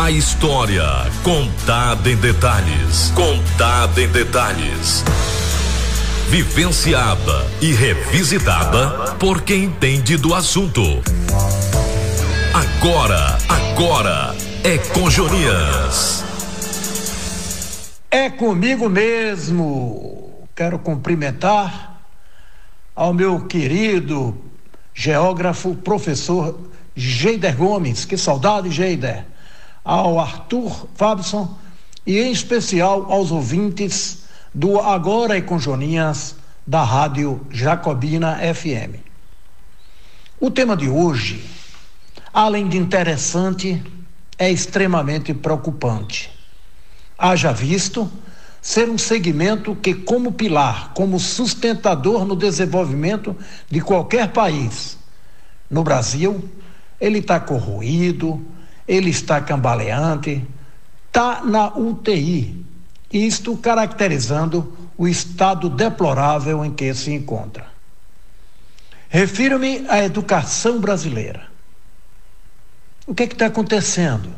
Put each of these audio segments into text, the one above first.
A história contada em detalhes. Contada em detalhes. Vivenciada e revisitada por quem entende do assunto. Agora, agora é com Jonias. É comigo mesmo. Quero cumprimentar ao meu querido geógrafo, professor Geider Gomes. Que saudade, Geider. Ao Arthur Fabson e em especial aos ouvintes do Agora e com Joninhas da Rádio Jacobina FM. O tema de hoje, além de interessante, é extremamente preocupante haja visto ser um segmento que, como pilar, como sustentador no desenvolvimento de qualquer país, no Brasil, ele está corroído, ele está cambaleante, está na UTI, isto caracterizando o estado deplorável em que se encontra. Refiro-me à educação brasileira. O que é está acontecendo?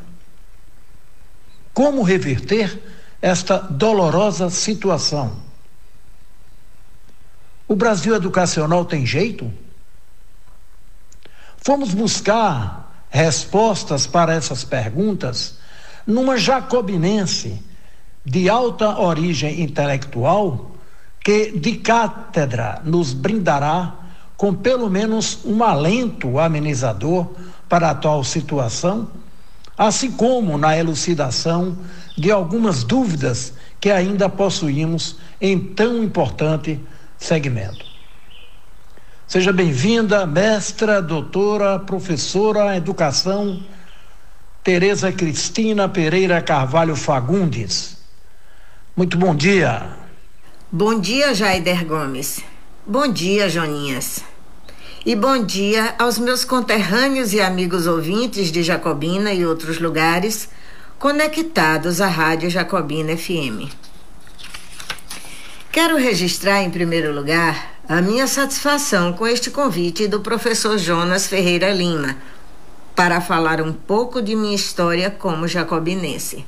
Como reverter esta dolorosa situação? O Brasil educacional tem jeito? Fomos buscar respostas para essas perguntas numa jacobinense de alta origem intelectual que de cátedra nos brindará com pelo menos um alento amenizador para a atual situação assim como na elucidação de algumas dúvidas que ainda possuímos em tão importante segmento. Seja bem-vinda, mestra, doutora, professora educação, Tereza Cristina Pereira Carvalho Fagundes. Muito bom dia. Bom dia, Jaider Gomes. Bom dia, Joninhas. E bom dia aos meus conterrâneos e amigos ouvintes de Jacobina e outros lugares conectados à Rádio Jacobina FM. Quero registrar, em primeiro lugar, a minha satisfação com este convite do professor Jonas Ferreira Lima para falar um pouco de minha história como jacobinense.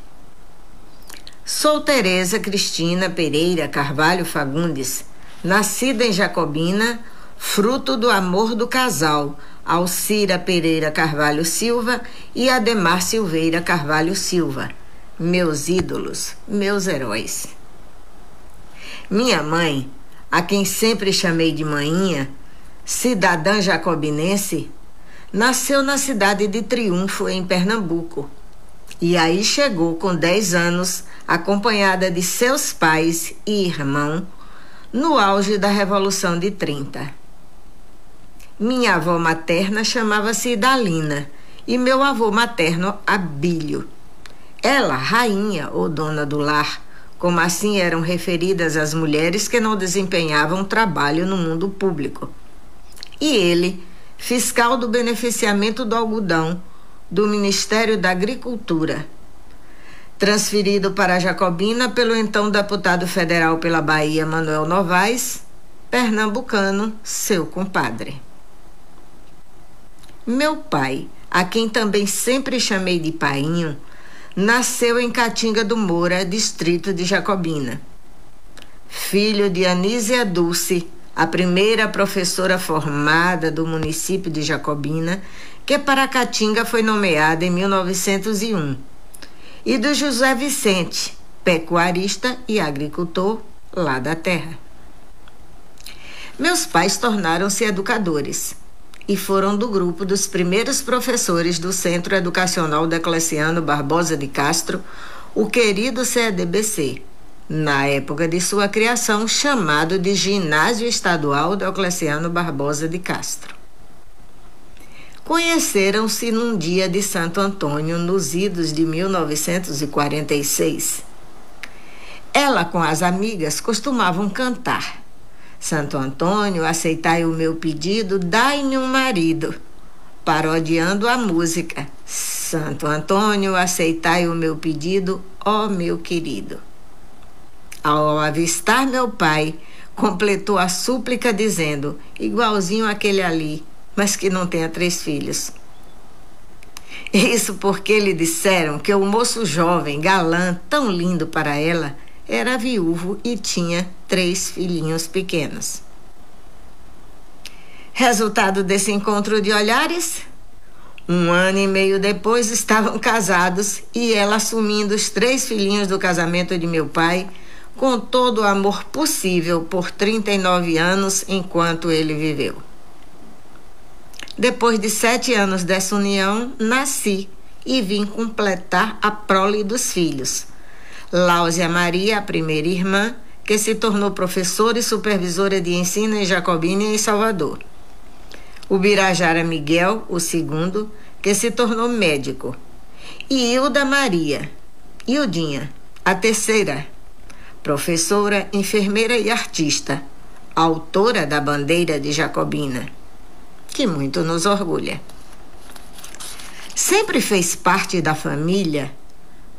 Sou Tereza Cristina Pereira Carvalho Fagundes, nascida em Jacobina fruto do amor do casal Alcira Pereira Carvalho Silva e Ademar Silveira Carvalho Silva, meus ídolos, meus heróis. Minha mãe, a quem sempre chamei de Maninha, cidadã jacobinense, nasceu na cidade de Triunfo, em Pernambuco. E aí chegou com 10 anos, acompanhada de seus pais e irmão, no auge da Revolução de 30. Minha avó materna chamava-se Idalina e meu avô materno Abílio. Ela, rainha ou dona do lar, como assim eram referidas as mulheres que não desempenhavam trabalho no mundo público. E ele, fiscal do beneficiamento do algodão do Ministério da Agricultura, transferido para Jacobina pelo então deputado federal pela Bahia Manuel Novaes, pernambucano, seu compadre. Meu pai, a quem também sempre chamei de Painho, nasceu em Catinga do Moura, distrito de Jacobina. Filho de Anísia Dulce, a primeira professora formada do município de Jacobina, que para Catinga foi nomeada em 1901, e do José Vicente, pecuarista e agricultor lá da terra. Meus pais tornaram-se educadores e foram do grupo dos primeiros professores do Centro Educacional Decleciano Barbosa de Castro, o querido CEDBC, na época de sua criação chamado de Ginásio Estadual Diocleciano Barbosa de Castro. Conheceram-se num dia de Santo Antônio, nos idos de 1946. Ela com as amigas costumavam cantar. Santo Antônio, aceitai o meu pedido, dai-me um marido. Parodiando a música. Santo Antônio, aceitai o meu pedido, ó meu querido. Ao avistar meu pai, completou a súplica dizendo, igualzinho aquele ali, mas que não tenha três filhos. Isso porque lhe disseram que o moço jovem, galã, tão lindo para ela, era viúvo e tinha três filhinhos pequenos. Resultado desse encontro de olhares? Um ano e meio depois estavam casados e ela assumindo os três filhinhos do casamento de meu pai com todo o amor possível por 39 anos enquanto ele viveu. Depois de sete anos dessa união, nasci e vim completar a prole dos filhos. Láusia Maria, a primeira irmã, que se tornou professora e supervisora de ensino em Jacobina e em Salvador. O Birajara Miguel, o segundo, que se tornou médico. E Hilda Maria, Hildinha, a terceira, professora, enfermeira e artista, autora da bandeira de Jacobina, que muito nos orgulha. Sempre fez parte da família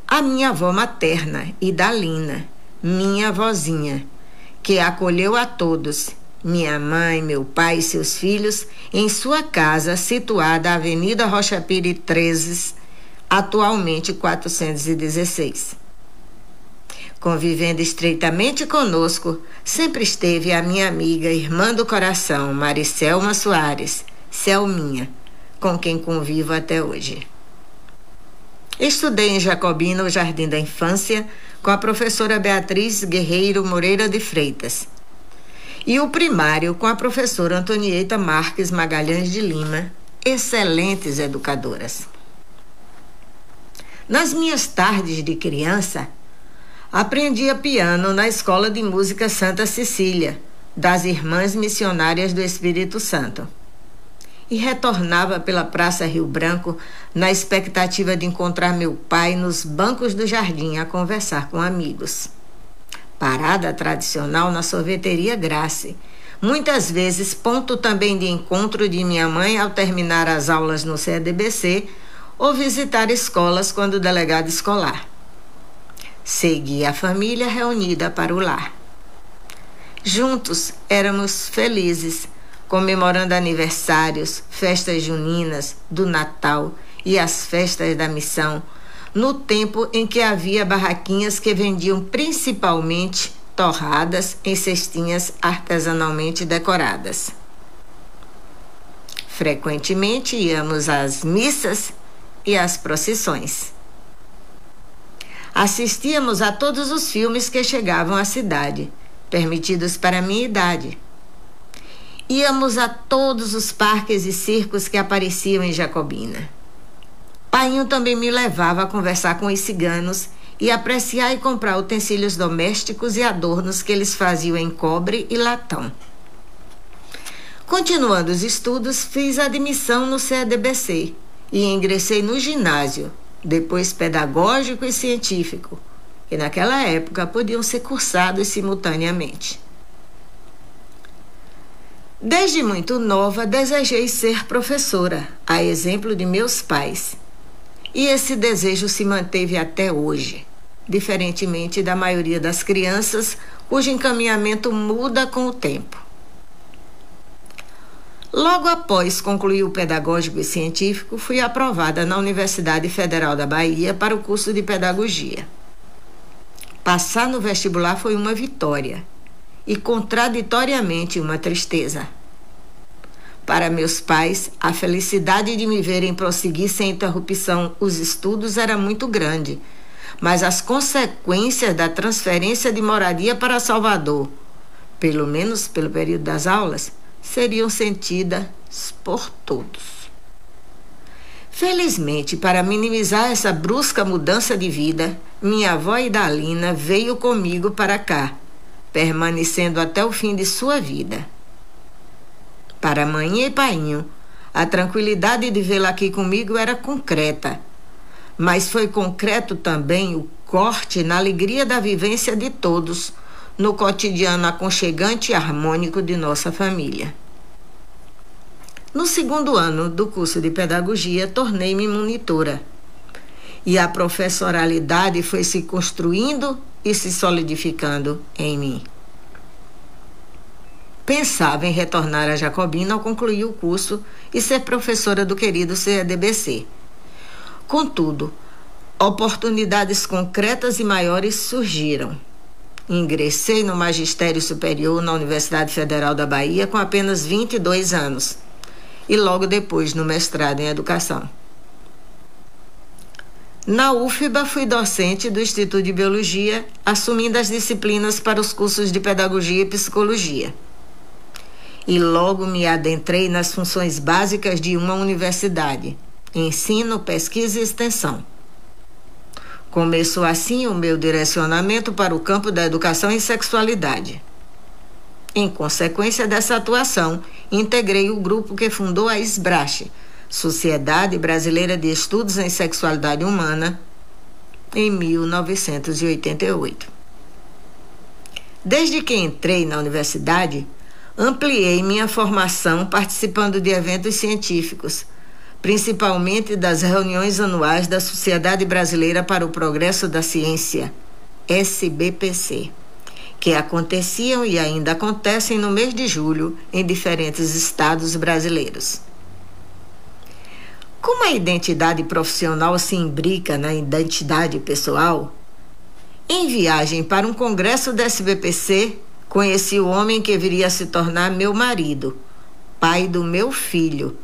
a minha avó materna, Idalina, minha avózinha, que acolheu a todos, minha mãe, meu pai e seus filhos, em sua casa situada na Avenida Rocha Pires 13, atualmente 416. Convivendo estreitamente conosco, sempre esteve a minha amiga, irmã do coração, Maricelma Soares, Selminha, com quem convivo até hoje. Estudei em Jacobina o Jardim da Infância com a professora Beatriz Guerreiro Moreira de Freitas. E o primário com a professora Antonieta Marques Magalhães de Lima, excelentes educadoras. Nas minhas tardes de criança, Aprendia piano na Escola de Música Santa Cecília, das Irmãs Missionárias do Espírito Santo. E retornava pela Praça Rio Branco na expectativa de encontrar meu pai nos bancos do jardim a conversar com amigos. Parada tradicional na sorveteria Grace, muitas vezes ponto também de encontro de minha mãe ao terminar as aulas no CDBC ou visitar escolas quando delegado escolar. Segui a família reunida para o lar. Juntos éramos felizes, comemorando aniversários, festas juninas, do Natal e as festas da missão, no tempo em que havia barraquinhas que vendiam principalmente torradas em cestinhas artesanalmente decoradas. Frequentemente íamos às missas e às procissões. Assistíamos a todos os filmes que chegavam à cidade, permitidos para minha idade. Íamos a todos os parques e circos que apareciam em Jacobina. Painho também me levava a conversar com os ciganos e apreciar e comprar utensílios domésticos e adornos que eles faziam em cobre e latão. Continuando os estudos, fiz admissão no CEDBC e ingressei no ginásio, depois pedagógico e científico, que naquela época podiam ser cursados simultaneamente. Desde muito nova, desejei ser professora, a exemplo de meus pais. E esse desejo se manteve até hoje, diferentemente da maioria das crianças, cujo encaminhamento muda com o tempo. Logo após concluir o pedagógico e científico, fui aprovada na Universidade Federal da Bahia para o curso de pedagogia. Passar no vestibular foi uma vitória e, contraditoriamente, uma tristeza. Para meus pais, a felicidade de me verem prosseguir sem interrupção os estudos era muito grande, mas as consequências da transferência de moradia para Salvador, pelo menos pelo período das aulas, seriam sentidas por todos. Felizmente, para minimizar essa brusca mudança de vida, minha avó Idalina veio comigo para cá, permanecendo até o fim de sua vida. Para mãe e painho, a tranquilidade de vê-la aqui comigo era concreta, mas foi concreto também o corte na alegria da vivência de todos no cotidiano aconchegante e harmônico de nossa família. No segundo ano do curso de pedagogia, tornei-me monitora. E a professoralidade foi se construindo e se solidificando em mim. Pensava em retornar a Jacobina ao concluir o curso e ser professora do querido CEDBC. Contudo, oportunidades concretas e maiores surgiram. Ingressei no magistério superior na Universidade Federal da Bahia com apenas 22 anos e logo depois no mestrado em educação. Na UFBA, fui docente do Instituto de Biologia, assumindo as disciplinas para os cursos de Pedagogia e Psicologia. E logo me adentrei nas funções básicas de uma universidade: ensino, pesquisa e extensão. Começou assim o meu direcionamento para o campo da educação em sexualidade. Em consequência dessa atuação, integrei o grupo que fundou a SBRASH Sociedade Brasileira de Estudos em Sexualidade Humana, em 1988. Desde que entrei na universidade, ampliei minha formação participando de eventos científicos, principalmente das reuniões anuais da Sociedade Brasileira para o Progresso da Ciência, SBPC, que aconteciam e ainda acontecem no mês de julho em diferentes estados brasileiros. Como a identidade profissional se imbrica na identidade pessoal, em viagem para um congresso da SBPC, conheci o homem que viria a se tornar meu marido, pai do meu filho,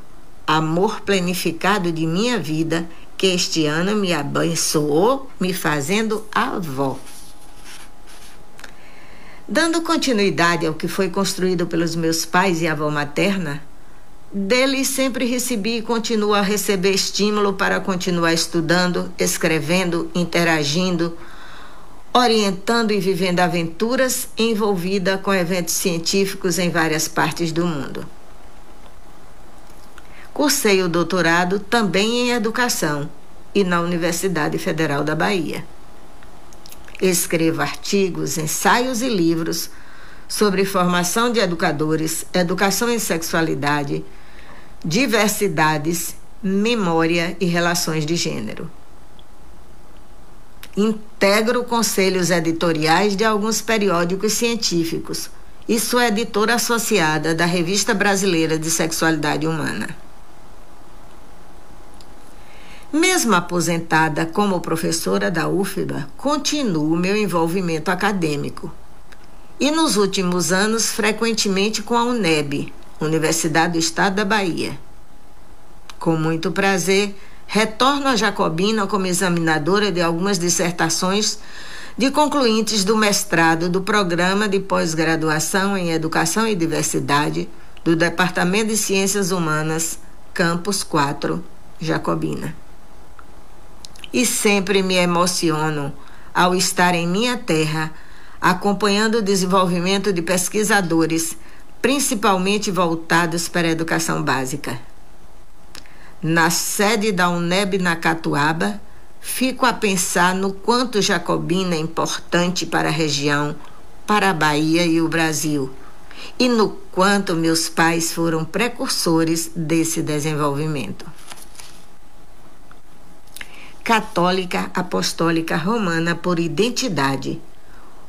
amor planificado de minha vida, que este ano me abençoou, me fazendo avó. Dando continuidade ao que foi construído pelos meus pais e avó materna, dele sempre recebi e continuo a receber estímulo para continuar estudando, escrevendo, interagindo, orientando e vivendo aventuras envolvida com eventos científicos em várias partes do mundo. Cursei o doutorado também em educação e na Universidade Federal da Bahia. Escrevo artigos, ensaios e livros sobre formação de educadores, educação em sexualidade, diversidades, memória e relações de gênero. Integro conselhos editoriais de alguns periódicos científicos e sou editora associada da Revista Brasileira de Sexualidade Humana. Mesmo aposentada como professora da UFBA, continuo meu envolvimento acadêmico. E nos últimos anos, frequentemente com a UNEB, Universidade do Estado da Bahia. Com muito prazer, retorno a Jacobina como examinadora de algumas dissertações de concluintes do mestrado do Programa de Pós-Graduação em Educação e Diversidade do Departamento de Ciências Humanas, Campus 4, Jacobina. E sempre me emociono ao estar em minha terra, acompanhando o desenvolvimento de pesquisadores principalmente voltadas para a educação básica. Na sede da UNEB na Catuaba, fico a pensar no quanto Jacobina é importante para a região, para a Bahia e o Brasil, e no quanto meus pais foram precursores desse desenvolvimento. Católica Apostólica Romana por identidade.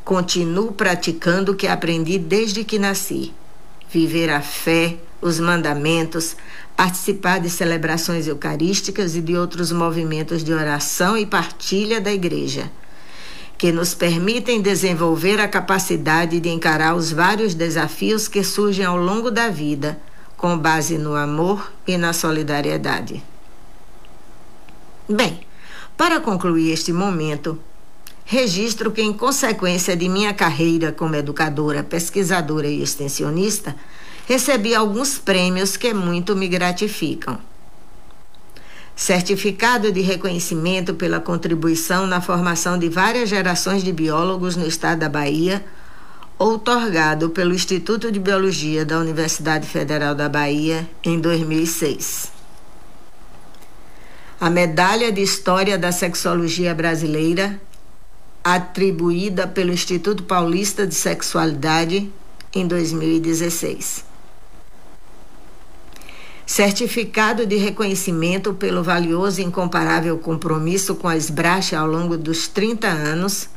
Continuo praticando o que aprendi desde que nasci viver a fé, os mandamentos, participar de celebrações eucarísticas e de outros movimentos de oração e partilha da igreja, que nos permitem desenvolver a capacidade de encarar os vários desafios que surgem ao longo da vida, com base no amor e na solidariedade. Bem, para concluir este momento, registro que, em consequência de minha carreira como educadora, pesquisadora e extensionista, recebi alguns prêmios que muito me gratificam. Certificado de reconhecimento pela contribuição na formação de várias gerações de biólogos no estado da Bahia, outorgado pelo Instituto de Biologia da Universidade Federal da Bahia em 2006. A Medalha de História da Sexologia Brasileira atribuída pelo Instituto Paulista de Sexualidade em 2016. Certificado de reconhecimento pelo valioso e incomparável compromisso com a SBRASH ao longo dos 30 anos,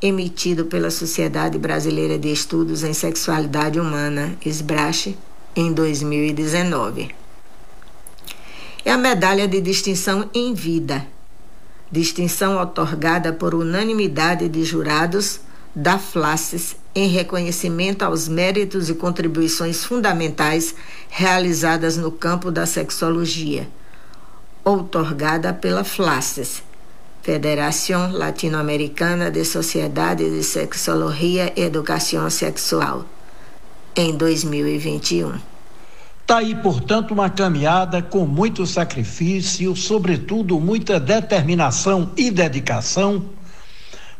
emitido pela Sociedade Brasileira de Estudos em Sexualidade Humana, SBRASH, em 2019. é a medalha de distinção em vida, distinção otorgada por unanimidade de jurados da FLACES em reconhecimento aos méritos e contribuições fundamentais realizadas no campo da sexologia, outorgada pela FLACES, Federação Latino-Americana de Sociedade de Sexologia e Educação Sexual, em 2021. Está aí, portanto, uma caminhada com muito sacrifício, sobretudo muita determinação e dedicação,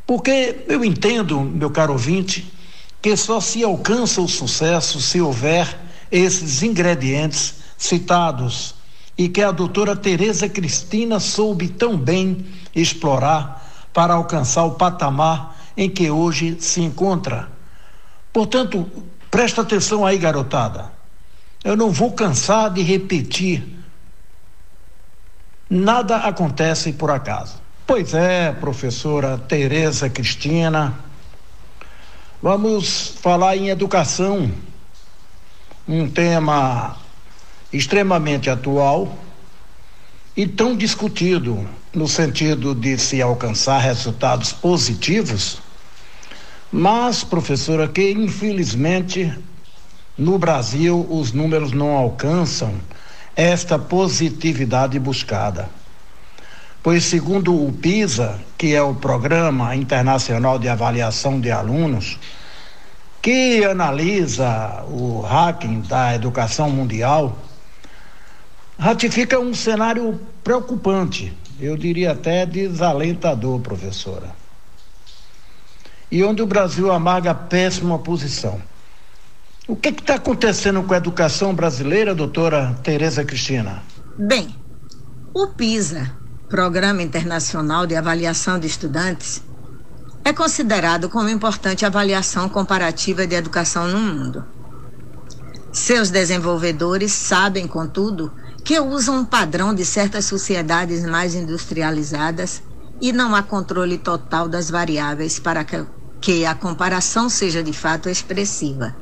porque eu entendo, meu caro ouvinte, que só se alcança o sucesso se houver esses ingredientes citados e que a doutora Tereza Cristina soube tão bem explorar para alcançar o patamar em que hoje se encontra. Portanto, presta atenção aí, garotada. Eu não vou cansar de repetir. Nada acontece por acaso. Pois é, professora Tereza Cristina. Vamos falar em educação, um tema extremamente atual e tão discutido no sentido de se alcançar resultados positivos, mas, professora, que infelizmente no Brasil os números não alcançam esta positividade buscada. Pois, segundo o PISA, que é o Programa Internacional de Avaliação de Alunos, que analisa o ranking da educação mundial, ratifica um cenário preocupante, eu diria até desalentador, professora. E onde o Brasil amarga péssima posição. O que está acontecendo com a educação brasileira, doutora Tereza Cristina? Bem, o PISA, Programa Internacional de Avaliação de Estudantes, é considerado como importante avaliação comparativa de educação no mundo. Seus desenvolvedores sabem, contudo, que usam um padrão de certas sociedades mais industrializadas e não há controle total das variáveis para que a comparação seja de fato expressiva.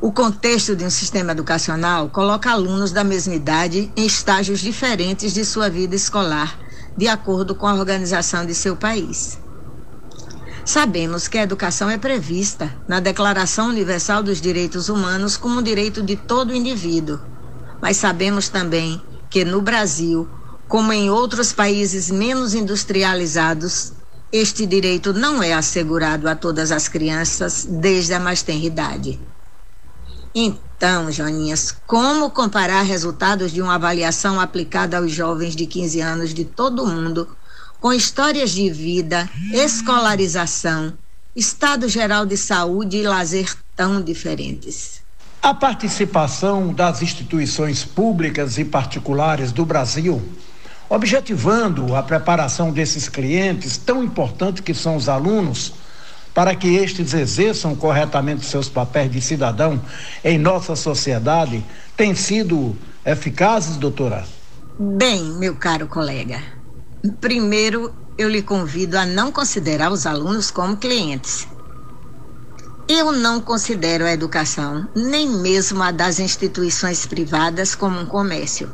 O contexto de um sistema educacional coloca alunos da mesma idade em estágios diferentes de sua vida escolar, de acordo com a organização de seu país. Sabemos que a educação é prevista na Declaração Universal dos Direitos Humanos como um direito de todo indivíduo mas sabemos também que no Brasil, como em outros países menos industrializados, este direito não é assegurado a todas as crianças desde a mais tenra idade. Então, Joninhas, como comparar resultados de uma avaliação aplicada aos jovens de 15 anos de todo o mundo com histórias de vida, escolarização, estado geral de saúde e lazer tão diferentes? A participação das instituições públicas e particulares do Brasil, objetivando a preparação desses clientes, tão importante que são os alunos, para que estes exerçam corretamente seus papéis de cidadão em nossa sociedade, tem sido eficazes, doutora? Bem, meu caro colega, primeiro eu lhe convido a não considerar os alunos como clientes eu não considero a educação, nem mesmo a das instituições privadas, como um comércio.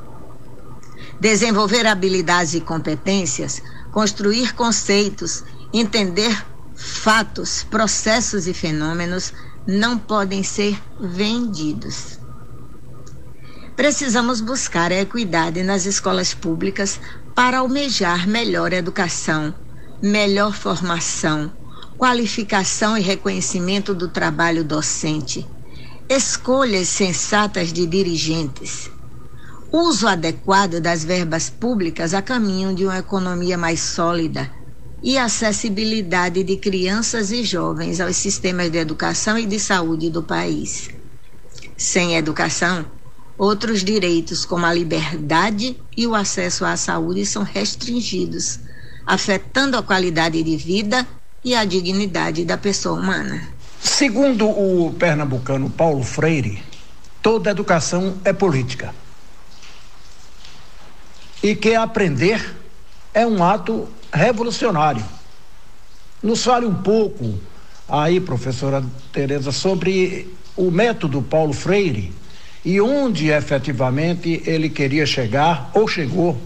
Desenvolver habilidades e competências, construir conceitos, entender fatos, processos e fenômenos não podem ser vendidos. Precisamos buscar a equidade nas escolas públicas para almejar melhor educação, melhor formação, qualificação e reconhecimento do trabalho docente, escolhas sensatas de dirigentes, uso adequado das verbas públicas a caminho de uma economia mais sólida e acessibilidade de crianças e jovens aos sistemas de educação e de saúde do país. Sem educação, outros direitos, como a liberdade e o acesso à saúde, são restringidos, afetando a qualidade de vida e a dignidade da pessoa humana. Segundo o pernambucano Paulo Freire, toda educação é política. E que aprender é um ato revolucionário. Nos fale um pouco aí, professora Tereza, sobre o método Paulo Freire e onde efetivamente ele queria chegar ou chegou.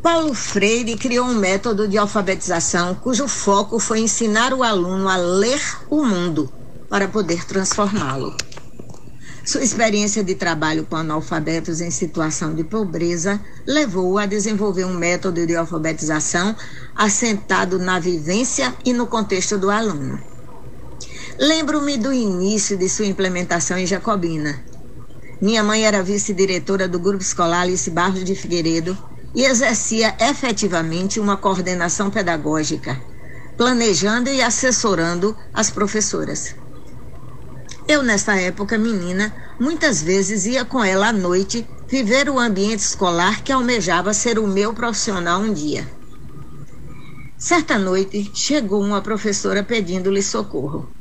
Paulo Freire criou um método de alfabetização cujo foco foi ensinar o aluno a ler o mundo para poder transformá-lo. Sua experiência de trabalho com analfabetos em situação de pobreza levou-o a desenvolver um método de alfabetização assentado na vivência e no contexto do aluno. Lembro-me do início de sua implementação em Jacobina. Minha mãe era vice-diretora do Grupo Escolar Alice Barros de Figueiredo e exercia efetivamente uma coordenação pedagógica, planejando e assessorando as professoras. Eu, nessa época menina, muitas vezes ia com ela à noite viver o ambiente escolar que almejava ser o meu profissional um dia. Certa noite, chegou uma professora pedindo-lhe socorro.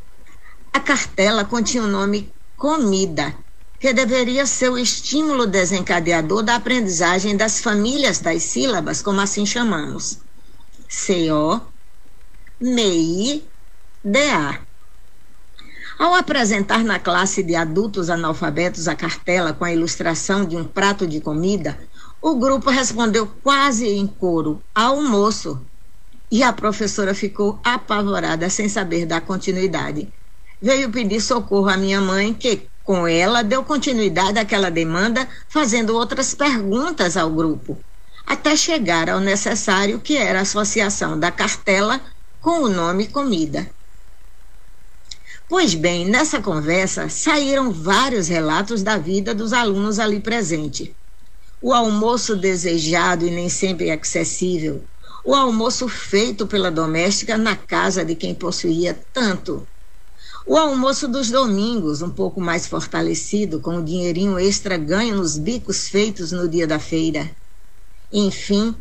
A cartela continha o nome Comida, que deveria ser o estímulo desencadeador da aprendizagem das famílias das sílabas, como assim chamamos. C-O, M-I-D-A. Ao apresentar na classe de adultos analfabetos a cartela com a ilustração de um prato de comida, o grupo respondeu quase em coro: almoço. E a professora ficou apavorada, sem saber dar continuidade. Veio pedir socorro à minha mãe, que, com ela, deu continuidade àquela demanda, fazendo outras perguntas ao grupo, até chegar ao necessário, que era a associação da cartela com o nome comida. Pois bem, nessa conversa saíram vários relatos da vida dos alunos ali presentes. O almoço desejado e nem sempre acessível, o almoço feito pela doméstica na casa de quem possuía tanto. O almoço dos domingos, um pouco mais fortalecido, com o dinheirinho extra ganho nos bicos feitos no dia da feira. Enfim,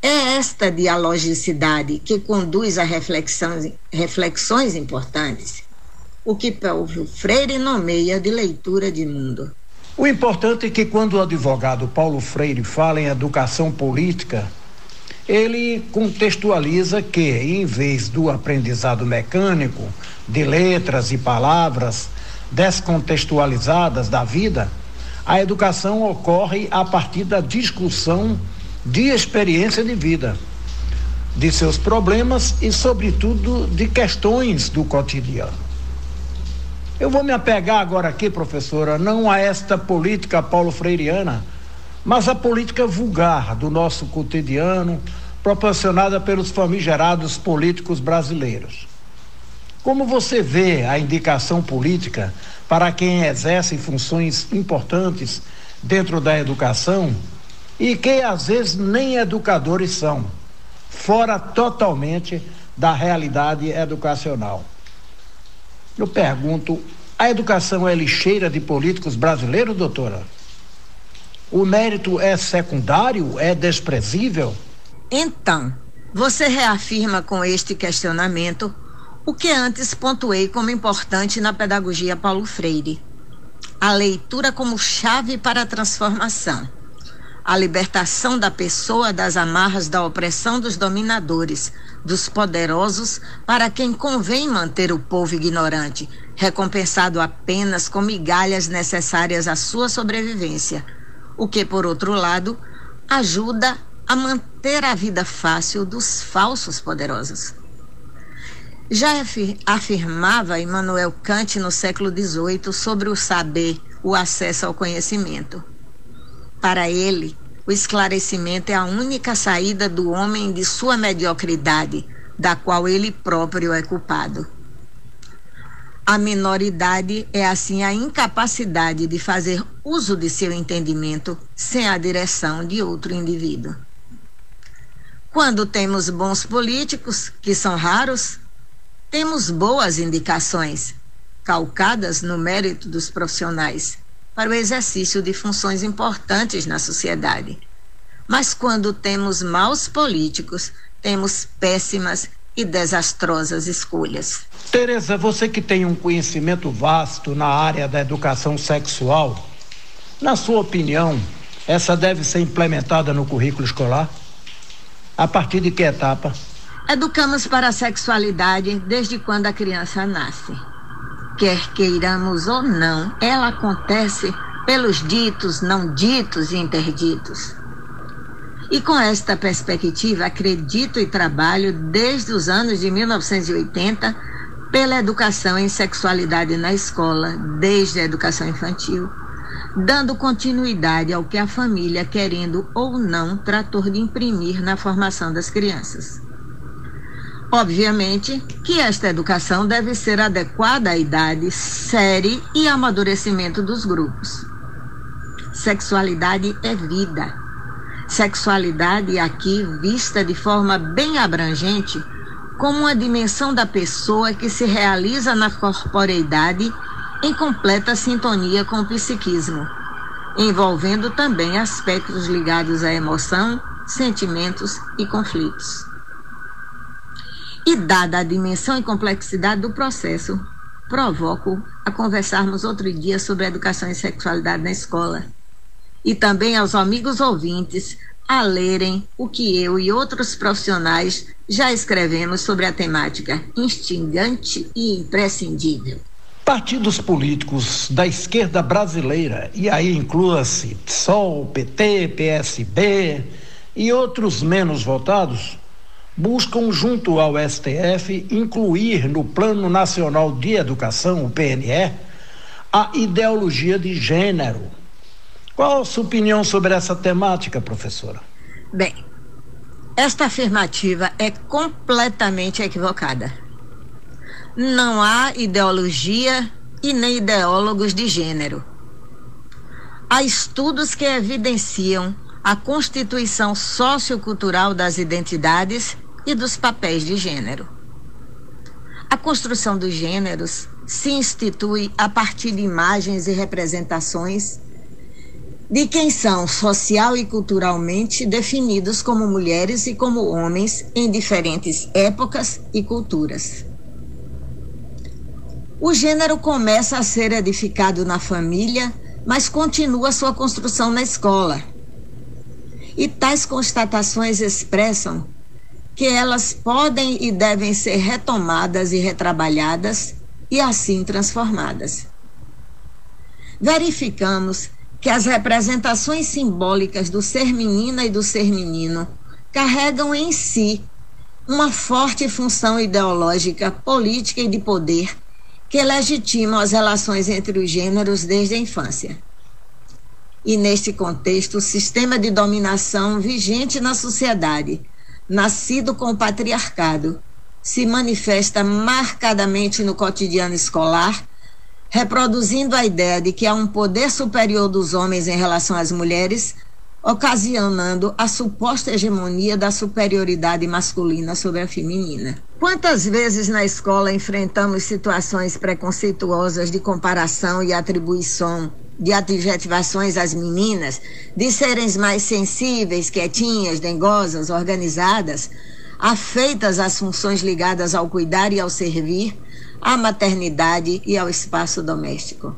é esta dialogicidade que conduz a reflexões, reflexões importantes o que Paulo Freire nomeia de leitura de mundo. O importante é que quando o advogado Paulo Freire fala em educação política, ele contextualiza que, em vez do aprendizado mecânico de letras e palavras descontextualizadas da vida, a educação ocorre a partir da discussão de experiência de vida, de seus problemas e, sobretudo, de questões do cotidiano. Eu vou me apegar agora aqui, professora, não a esta política paulo freireana, mas a política vulgar do nosso cotidiano, proporcionada pelos famigerados políticos brasileiros. Como você vê a indicação política para quem exerce funções importantes dentro da educação e que às vezes nem educadores são, fora totalmente da realidade educacional? Eu pergunto: a educação é lixeira de políticos brasileiros, doutora? O mérito é secundário? É desprezível? Então, você reafirma com este questionamento o que antes pontuei como importante na pedagogia Paulo Freire: a leitura como chave para a transformação a libertação da pessoa das amarras da opressão dos dominadores, dos poderosos, para quem convém manter o povo ignorante, recompensado apenas com migalhas necessárias à sua sobrevivência, o que, por outro lado, ajuda a manter a vida fácil dos falsos poderosos. Já afirmava Immanuel Kant no século XVIII sobre o saber, o acesso ao conhecimento. Para ele, o esclarecimento é a única saída do homem de sua mediocridade, da qual ele próprio é culpado. A minoridade é assim a incapacidade de fazer uso de seu entendimento sem a direção de outro indivíduo. Quando temos bons políticos, que são raros, temos boas indicações, calcadas no mérito dos profissionais para o exercício de funções importantes na sociedade. Mas quando temos maus políticos, temos péssimas e desastrosas escolhas. Tereza, você que tem um conhecimento vasto na área da educação sexual, na sua opinião, essa deve ser implementada no currículo escolar? A partir de que etapa? Educamos para a sexualidade desde quando a criança nasce quer queiramos ou não, ela acontece pelos ditos, não ditos e interditos. E com esta perspectiva, acredito e trabalho desde os anos de 1980 pela educação em sexualidade na escola, desde a educação infantil, dando continuidade ao que a família, querendo ou não, tratou de imprimir na formação das crianças. Obviamente que esta educação deve ser adequada à idade, série e amadurecimento dos grupos. Sexualidade é vida. Sexualidade aqui vista de forma bem abrangente como uma dimensão da pessoa que se realiza na corporeidade em completa sintonia com o psiquismo, envolvendo também aspectos ligados à emoção, sentimentos e conflitos. E dada a dimensão e complexidade do processo, provoco a conversarmos outro dia sobre educação e sexualidade na escola. E também aos amigos ouvintes a lerem o que eu e outros profissionais já escrevemos sobre a temática instigante e imprescindível. Partidos políticos da esquerda brasileira, e aí inclua-se PSOL, PT, PSB e outros menos votados, buscam, junto ao STF, incluir no Plano Nacional de Educação, o PNE, a ideologia de gênero. Qual a sua opinião sobre essa temática, professora? Bem, esta afirmativa é completamente equivocada. Não há ideologia e nem ideólogos de gênero. Há estudos que evidenciam a constituição sociocultural das identidades e dos papéis de gênero. A construção dos gêneros se institui a partir de imagens e representações de quem são social e culturalmente definidos como mulheres e como homens em diferentes épocas e culturas. O gênero começa a ser edificado na família, mas continua sua construção na escola. E tais constatações expressam que elas podem e devem ser retomadas e retrabalhadas e assim transformadas. Verificamos que as representações simbólicas do ser menina e do ser menino carregam em si uma forte função ideológica, política e de poder que legitimam as relações entre os gêneros desde a infância. E neste contexto, o sistema de dominação vigente na sociedade nascido com o patriarcado, se manifesta marcadamente no cotidiano escolar, reproduzindo a ideia de que há um poder superior dos homens em relação às mulheres, ocasionando a suposta hegemonia da superioridade masculina sobre a feminina. Quantas vezes na escola enfrentamos situações preconceituosas de comparação e atribuição de adjetivações às meninas, de serem mais sensíveis, quietinhas, dengosas, organizadas, afeitas às funções ligadas ao cuidar e ao servir, à maternidade e ao espaço doméstico.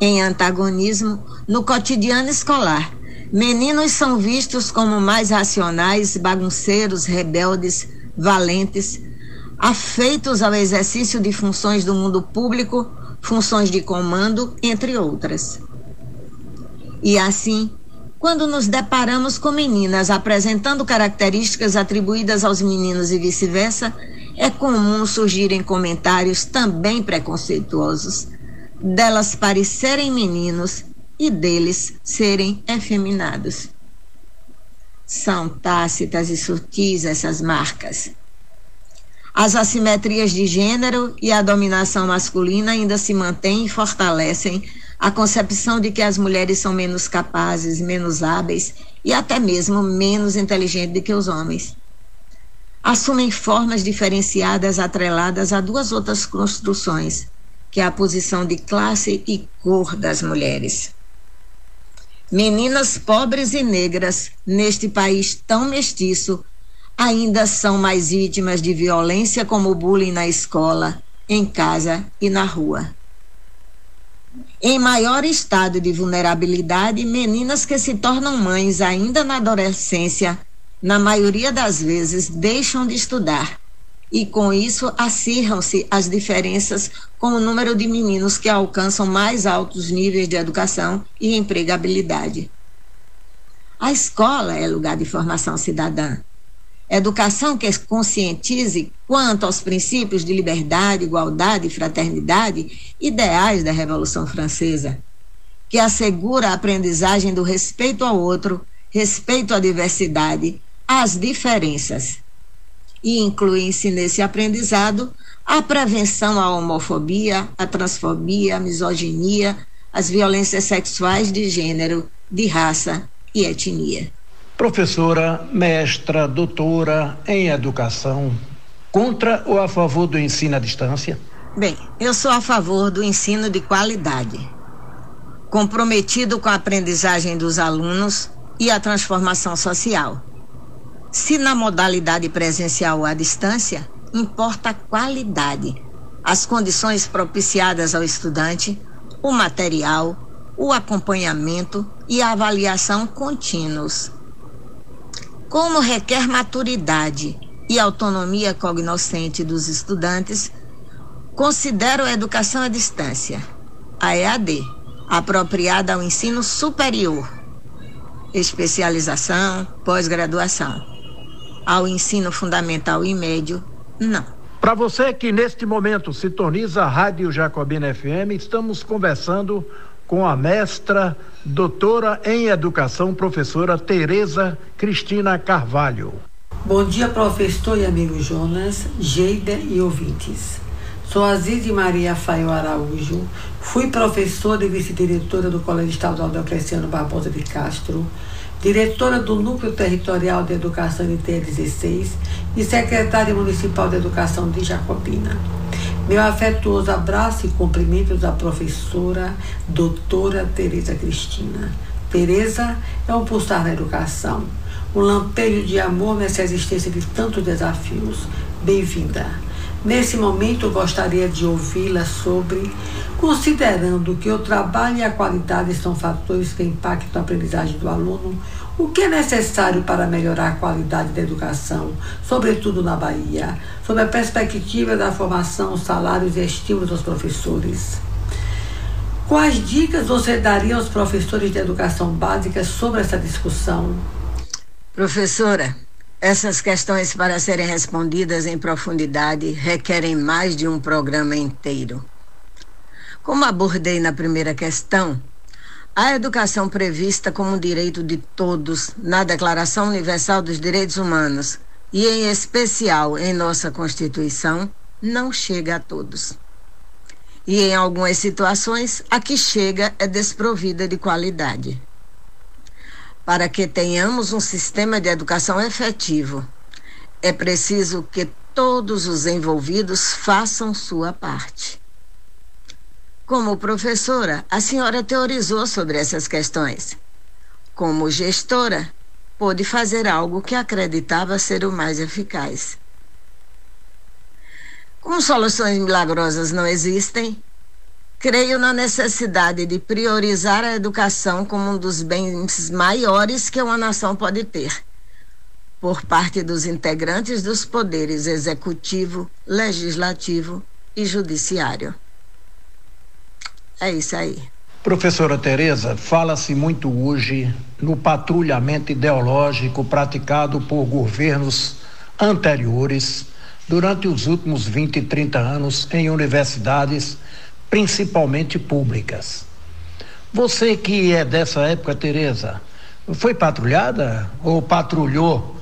Em antagonismo, no cotidiano escolar, meninos são vistos como mais racionais, bagunceiros, rebeldes, valentes, afeitos ao exercício de funções do mundo público funções de comando, entre outras. E assim, quando nos deparamos com meninas apresentando características atribuídas aos meninos e vice-versa, é comum surgirem comentários também preconceituosos, delas parecerem meninos e deles serem efeminados. São tácitas e sutis essas marcas. As assimetrias de gênero e a dominação masculina ainda se mantêm e fortalecem a concepção de que as mulheres são menos capazes, menos hábeis e até mesmo menos inteligentes do que os homens. Assumem formas diferenciadas atreladas a duas outras construções, que é a posição de classe e cor das mulheres. Meninas pobres e negras, neste país tão mestiço, ainda são mais vítimas de violência como bullying na escola, em casa e na rua. Em maior estado de vulnerabilidade, meninas que se tornam mães ainda na adolescência, na maioria das vezes, deixam de estudar e com isso acirram-se as diferenças com o número de meninos que alcançam mais altos níveis de educação e empregabilidade. A escola é lugar de formação cidadã. Educação que conscientize quanto aos princípios de liberdade, igualdade e fraternidade, ideais da Revolução Francesa, que assegura a aprendizagem do respeito ao outro, respeito à diversidade, às diferenças e incluem-se nesse aprendizado a prevenção à homofobia, à transfobia, à misoginia, às violências sexuais de gênero, de raça e etnia. Professora, mestra, doutora em educação, contra ou a favor do ensino à distância? Bem, eu sou a favor do ensino de qualidade, comprometido com a aprendizagem dos alunos e a transformação social se na modalidade presencial ou à distância, importa a qualidade, as condições propiciadas ao estudante, o material, o acompanhamento e a avaliação contínuos. Como requer maturidade e autonomia cognoscente dos estudantes, considero a educação à distância, a EAD, apropriada ao ensino superior, especialização, pós-graduação ao ensino fundamental e médio, não. Para você que neste momento sintoniza a Rádio Jacobina FM, estamos conversando com a mestra, doutora em educação, professora Tereza Cristina Carvalho. Bom dia, professor e amigo Jonas, Geida e ouvintes. Sou Aziz Maria Fael Araújo, fui professora e vice-diretora do Colégio Estadual Deocleciano Barbosa de Castro, diretora do Núcleo Territorial de Educação NT16 e secretária municipal de Educação de Jacobina. Meu afetuoso abraço e cumprimentos à professora doutora Tereza Cristina. Tereza é um pulsar na educação, um lampejo de amor nessa existência de tantos desafios. Bem-vinda. Nesse momento, gostaria de ouvi-la sobre, considerando que o trabalho e a qualidade são fatores que impactam a aprendizagem do aluno, o que é necessário para melhorar a qualidade da educação, sobretudo na Bahia, sob a perspectiva da formação, salários e estímulos dos professores? Quais dicas você daria aos professores de educação básica sobre essa discussão? Professora, essas questões, para serem respondidas em profundidade, requerem mais de um programa inteiro. Como abordei na primeira questão, a educação prevista como direito de todos na Declaração Universal dos Direitos Humanos e, em especial, em nossa Constituição, não chega a todos. E, em algumas situações, a que chega é desprovida de qualidade para que tenhamos um sistema de educação efetivo, é preciso que todos os envolvidos façam sua parte. Como professora, a senhora teorizou sobre essas questões. Como gestora, pôde fazer algo que acreditava ser o mais eficaz. Como soluções milagrosas não existem, Creio na necessidade de priorizar a educação como um dos bens maiores que uma nação pode ter, por parte dos integrantes dos poderes executivo, legislativo e judiciário. É isso aí. Professora Tereza, fala-se muito hoje no patrulhamento ideológico praticado por governos anteriores durante os últimos 20 e 30 anos em universidades principalmente públicas. Você que é dessa época, Tereza, foi patrulhada ou patrulhou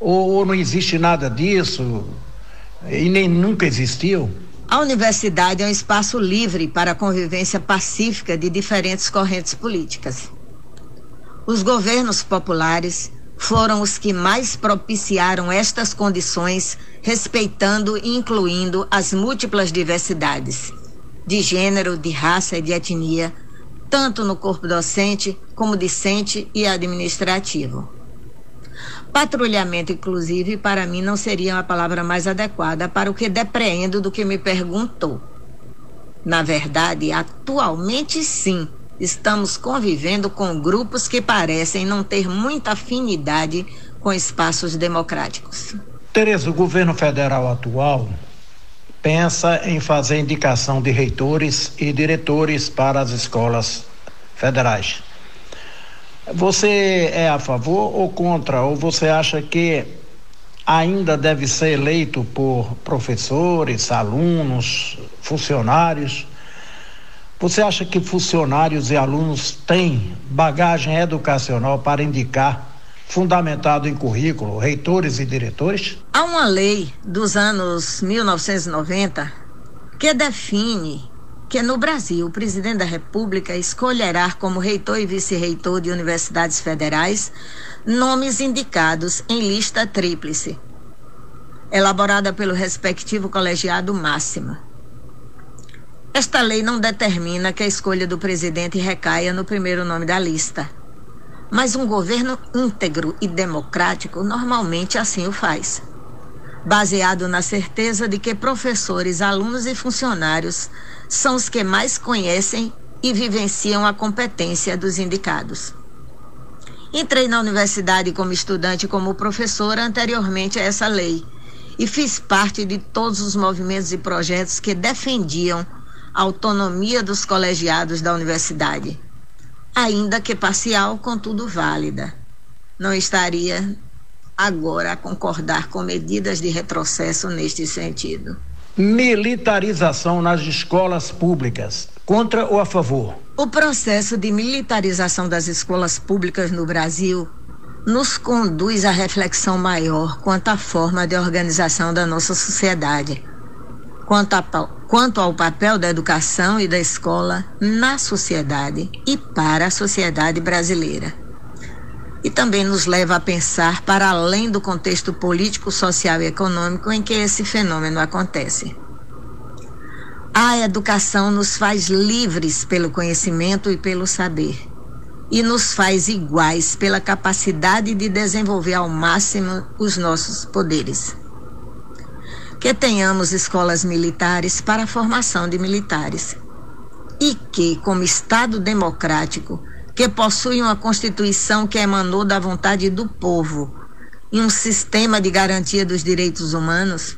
ou, ou não existe nada disso e nem nunca existiu? A universidade é um espaço livre para a convivência pacífica de diferentes correntes políticas. Os governos populares foram os que mais propiciaram estas condições, respeitando e incluindo as múltiplas diversidades de gênero, de raça e de etnia, tanto no corpo docente como discente e administrativo. Patrulhamento, inclusive, para mim não seria a palavra mais adequada para o que depreendo do que me perguntou. Na verdade, atualmente sim, estamos convivendo com grupos que parecem não ter muita afinidade com espaços democráticos. Tereza, o governo federal atual pensa em fazer indicação de reitores e diretores para as escolas federais. Você é a favor ou contra? Ou você acha que ainda deve ser eleito por professores, alunos, funcionários? Você acha que funcionários e alunos têm bagagem educacional para indicar, fundamentado em currículo, reitores e diretores? Há uma lei dos anos 1990 que define que no Brasil o presidente da República escolherá como reitor e vice-reitor de universidades federais nomes indicados em lista tríplice, elaborada pelo respectivo colegiado máximo. Esta lei não determina que a escolha do presidente recaia no primeiro nome da lista, mas um governo íntegro e democrático normalmente assim o faz baseado na certeza de que professores, alunos e funcionários são os que mais conhecem e vivenciam a competência dos indicados. Entrei na universidade como estudante e como professora anteriormente a essa lei e fiz parte de todos os movimentos e projetos que defendiam a autonomia dos colegiados da universidade, ainda que parcial, contudo válida. Não estaria agora a concordar com medidas de retrocesso neste sentido. Militarização nas escolas públicas. Contra ou a favor? O processo de militarização das escolas públicas no Brasil nos conduz à reflexão maior quanto à forma de organização da nossa sociedade, quanto, a, quanto ao papel da educação e da escola na sociedade e para a sociedade brasileira e também nos leva a pensar para além do contexto político, social e econômico em que esse fenômeno acontece. A educação nos faz livres pelo conhecimento e pelo saber, e nos faz iguais pela capacidade de desenvolver ao máximo os nossos poderes. Que tenhamos escolas militares para a formação de militares, e que, como Estado democrático, que possui uma Constituição que emanou da vontade do povo e um sistema de garantia dos direitos humanos,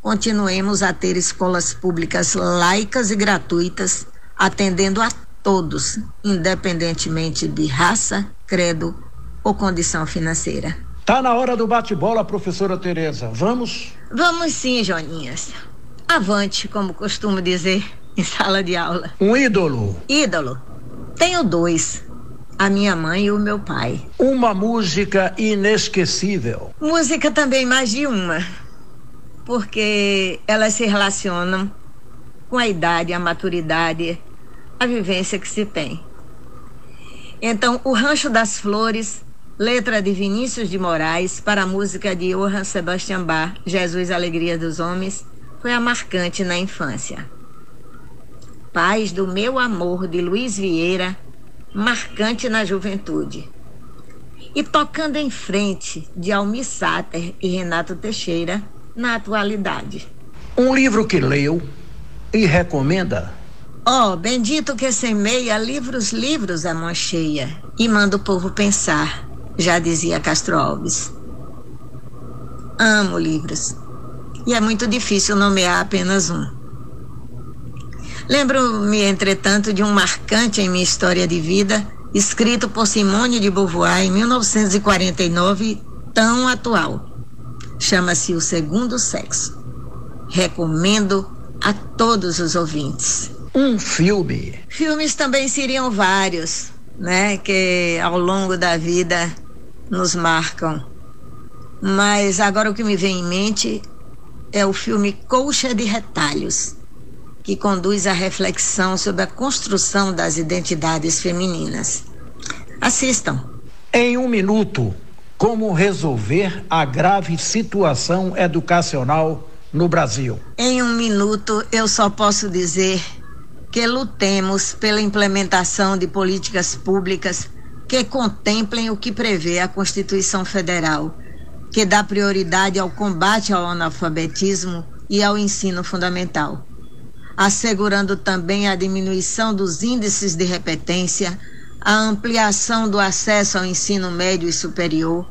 continuemos a ter escolas públicas laicas e gratuitas, atendendo a todos, independentemente de raça, credo ou condição financeira. Tá na hora do bate-bola, professora Tereza. Vamos? Vamos sim, Joninhas. Avante, como costumo dizer em sala de aula. Um ídolo. Ídolo. Tenho dois. A minha mãe e o meu pai. Uma música inesquecível. Música também mais de uma. Porque elas se relacionam com a idade, a maturidade, a vivência que se tem. Então, O Rancho das Flores, letra de Vinícius de Moraes, para a música de Johann Sebastian Bach, Jesus Alegria dos Homens, foi a marcante na infância. Paz do Meu Amor, de Luiz Vieira, marcante na juventude. E Tocando em Frente, de Almi Sater e Renato Teixeira, na atualidade. Um livro que leu e recomenda? Ó, oh, bendito que semeia livros, livros a mão cheia e manda o povo pensar, já dizia Castro Alves. Amo livros. E é muito difícil nomear apenas um. Lembro-me, entretanto, de um marcante em minha história de vida, escrito por Simone de Beauvoir em 1949, tão atual. Chama-se O Segundo Sexo. Recomendo a todos os ouvintes. Um filme. Filmes também seriam vários, né, que ao longo da vida nos marcam. Mas agora o que me vem em mente é o filme Colcha de Retalhos que conduz à reflexão sobre a construção das identidades femininas. Assistam. Em um minuto, como resolver a grave situação educacional no Brasil? Em um minuto, eu só posso dizer que lutemos pela implementação de políticas públicas que contemplem o que prevê a Constituição Federal, que dá prioridade ao combate ao analfabetismo e ao ensino fundamental assegurando também a diminuição dos índices de repetência, a ampliação do acesso ao ensino médio e superior,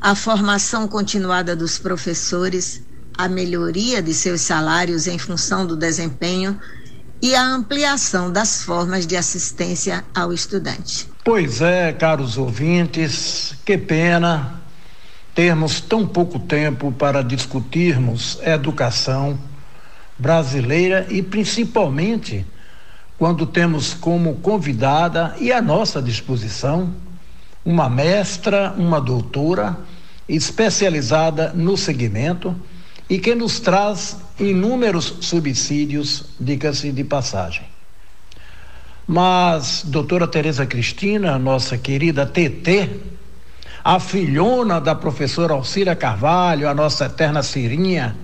a formação continuada dos professores, a melhoria de seus salários em função do desempenho e a ampliação das formas de assistência ao estudante. Pois é, caros ouvintes, que pena termos tão pouco tempo para discutirmos educação brasileira e principalmente quando temos como convidada e à nossa disposição uma mestra, uma doutora especializada no segmento e que nos traz inúmeros subsídios, diga-se de passagem. Mas, doutora Tereza Cristina, nossa querida TT, a filhona da professora Alcira Carvalho, a nossa eterna Cirinha,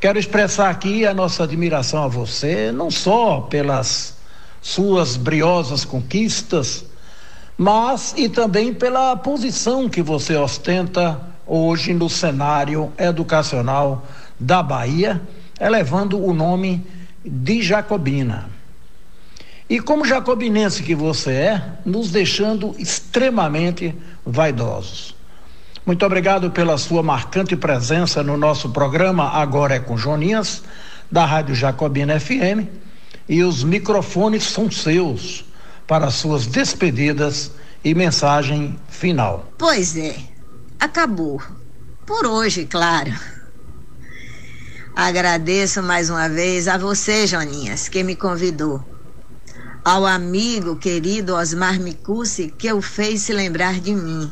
quero expressar aqui a nossa admiração a você, não só pelas suas briosas conquistas, mas e também pela posição que você ostenta hoje no cenário educacional da Bahia, elevando o nome de Jacobina. E como jacobinense que você é, nos deixando extremamente vaidosos. Muito obrigado pela sua marcante presença no nosso programa Agora é com Joninhas, da Rádio Jacobina FM. E os microfones são seus para suas despedidas e mensagem final. Pois é, acabou. Por hoje, claro. Agradeço mais uma vez a você, Joninhas, que me convidou. Ao amigo querido Osmar Micucci, que o fez se lembrar de mim.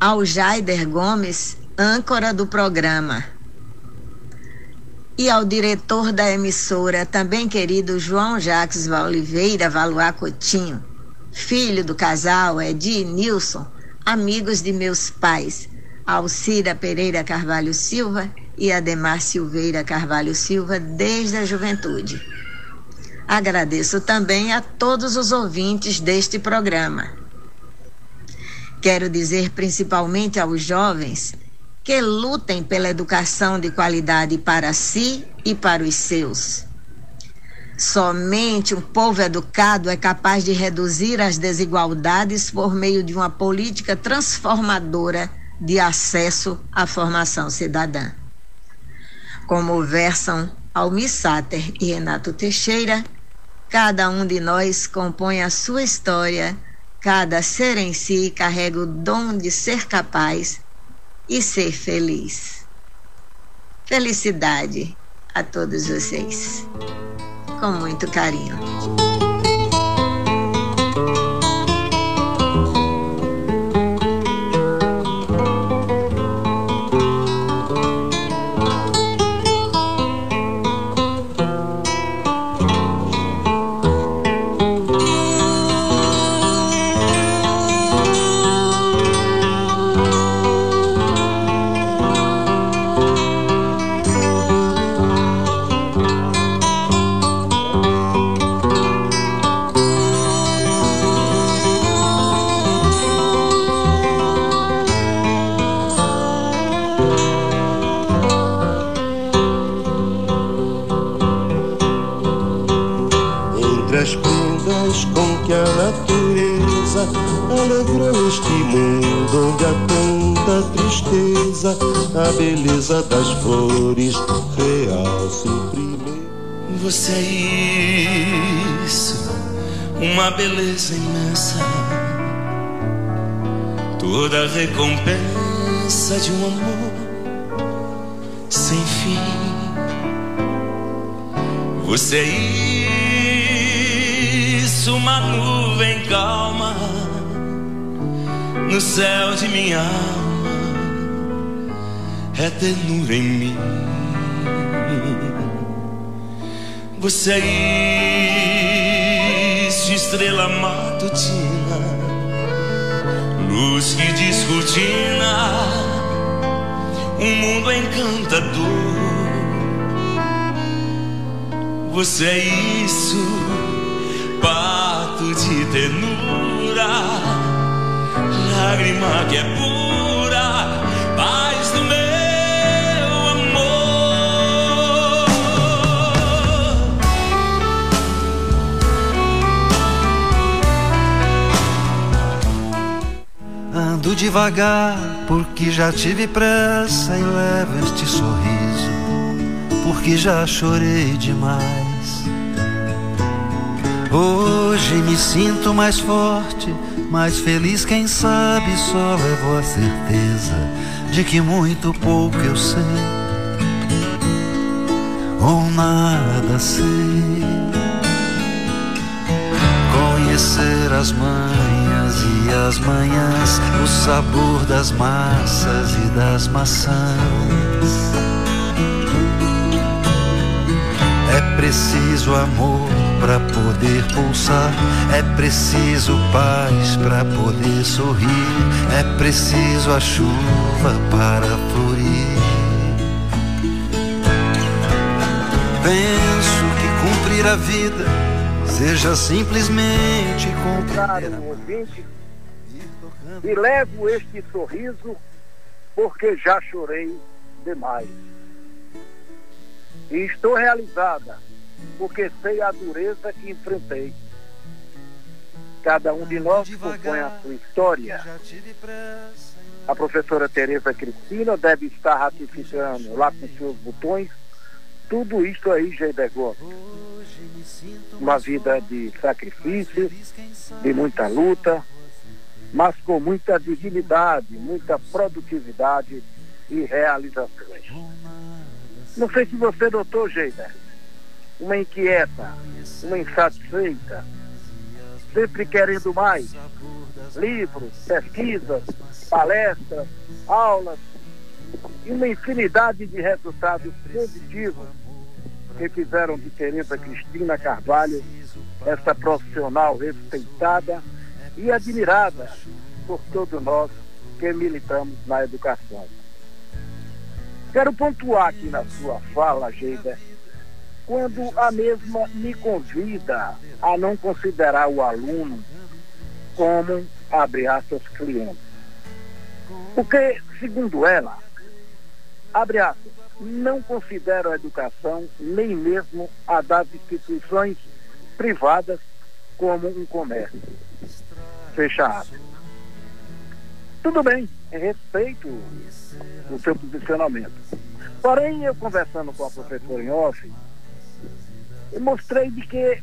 Ao Jaider Gomes, âncora do programa. E ao diretor da emissora, também querido João Jacques Oliveira Valuar Coutinho, filho do casal Edi e Nilson, amigos de meus pais, Alcira Pereira Carvalho Silva e Ademar Silveira Carvalho Silva, desde a juventude. Agradeço também a todos os ouvintes deste programa. Quero dizer principalmente aos jovens que lutem pela educação de qualidade para si e para os seus. Somente um povo educado é capaz de reduzir as desigualdades por meio de uma política transformadora de acesso à formação cidadã. Como versam Almi Sater e Renato Teixeira, cada um de nós compõe a sua história, cada ser em si carrega o dom de ser capaz e ser feliz. Felicidade a todos vocês. Com muito carinho. A beleza das flores realça o primeiro. Você é isso, uma beleza imensa, toda recompensa de um amor sem fim. Você é isso, uma nuvem calma no céu de minha alma é ternura em mim. Você é isso, estrela matutina, luz que descortina um mundo encantador. Você é isso, pato de ternura, lágrima que é pura, paz do meu. devagar, porque já tive pressa e levo este sorriso, porque já chorei demais. Hoje me sinto mais forte, mais feliz, quem sabe só levo a certeza de que muito pouco eu sei, ou nada sei. Conhecer as manhas e as manhãs, o sabor das massas e das maçãs. É preciso amor para poder pulsar, é preciso paz para poder sorrir, é preciso a chuva para florir. Penso que cumprir a vida seja simplesmente Caro ouvinte, e levo este sorriso porque já chorei demais. E estou realizada porque sei a dureza que enfrentei. Cada um de nós compõe a sua história. A professora Tereza Cristina deve estar ratificando lá com seus botões tudo isso aí, Geider Gomes. Uma vida de sacrifício, de muita luta, mas com muita dignidade, muita produtividade e realizações. Não sei se você notou, Geider, uma inquieta, uma insatisfeita, sempre querendo mais. Livros, pesquisas, palestras, aulas e uma infinidade de resultados positivos que fizeram de Tereza Cristina Carvalho essa profissional respeitada e admirada por todos nós que militamos na educação. Quero pontuar aqui na sua fala, Geida, quando a mesma me convida a não considerar o aluno como, abre aspas, cliente. Porque, segundo ela, abre aspas, não considero a educação, nem mesmo a das instituições privadas, como um comércio. Fecha aspas. Tudo bem, respeito o seu posicionamento. Porém, eu conversando com a professora em off, mostrei de que,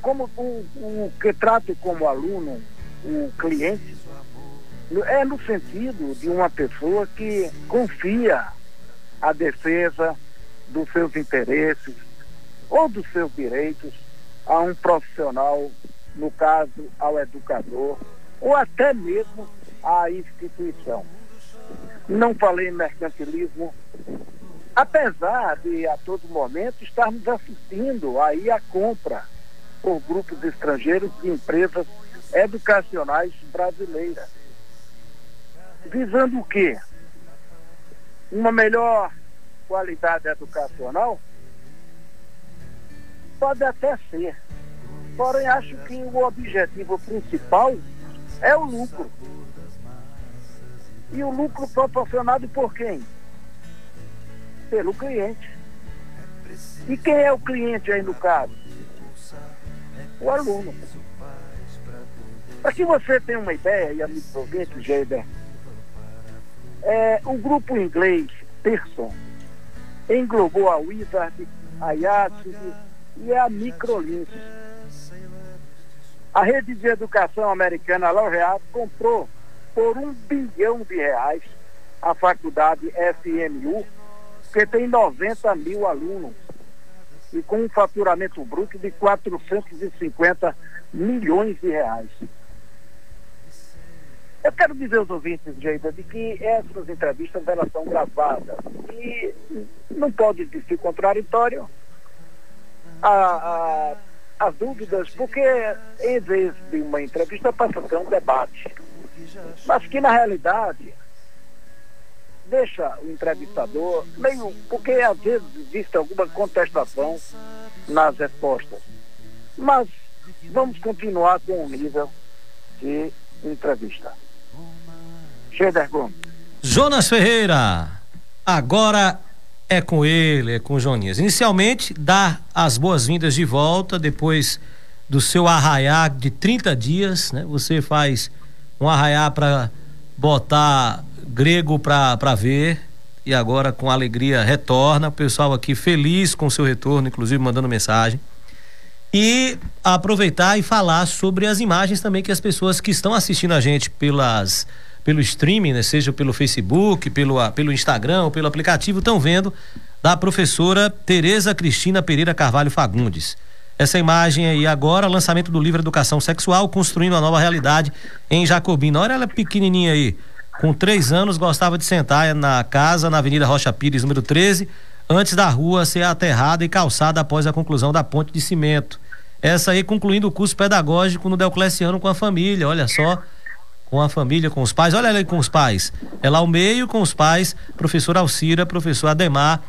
como o, o que trato como aluno, o cliente, é no sentido de uma pessoa que confia a defesa dos seus interesses ou dos seus direitos a um profissional, no caso, ao educador, ou até mesmo à instituição. Não falei em mercantilismo, apesar de a todo momento estarmos assistindo aí a compra por grupos estrangeiros de empresas educacionais brasileiras. Visando o quê? Uma melhor qualidade educacional? Pode até ser. Porém, acho que o objetivo principal é o lucro. E o lucro proporcionado por quem? Pelo cliente. E quem é o cliente aí no caso? O aluno. Para que você tenha uma ideia, e amigo ouvinte, Geiber, é, o grupo inglês Pearson englobou a Wizard, a Yates e a Microlink. A rede de educação americana Laureate comprou por um bilhão de reais a faculdade FMU, que tem 90 mil alunos e com um faturamento bruto de 450 milhões de reais. Eu quero dizer aos ouvintes, Geida, de que essas entrevistas elas são gravadas e não pode existir contraditório a, a, as dúvidas, porque em vez de uma entrevista passa a ser um debate. Mas que na realidade deixa o entrevistador meio. porque às vezes existe alguma contestação nas respostas. Mas vamos continuar com o nível de entrevista. Cheder Gomes. Jonas Ferreira, agora é com ele, é com o. Inicialmente, dá as boas-vindas de volta depois do seu arraiá de 30 dias, né? Você faz um arraiá para botar grego para ver e agora com alegria retorna. O pessoal aqui feliz com o seu retorno, inclusive mandando mensagem. E aproveitar e falar sobre as imagens também que as pessoas que estão assistindo a gente pelas pelo streaming, né, seja pelo Facebook, pelo, pelo Instagram pelo aplicativo, estão vendo da professora Tereza Cristina Pereira Carvalho Fagundes. Essa imagem aí agora, lançamento do livro Educação Sexual, construindo uma nova realidade em Jacobina. Olha ela pequenininha aí, com três anos, gostava de sentar na casa na Avenida Rocha Pires, número 13, antes da rua ser aterrada e calçada após a conclusão da ponte de cimento. Essa aí concluindo o curso pedagógico no Deocleciano com a família, olha só com a família, com os pais. Olha aí com os pais. É lá ao meio com os pais, professor Alcira, professor Ademar,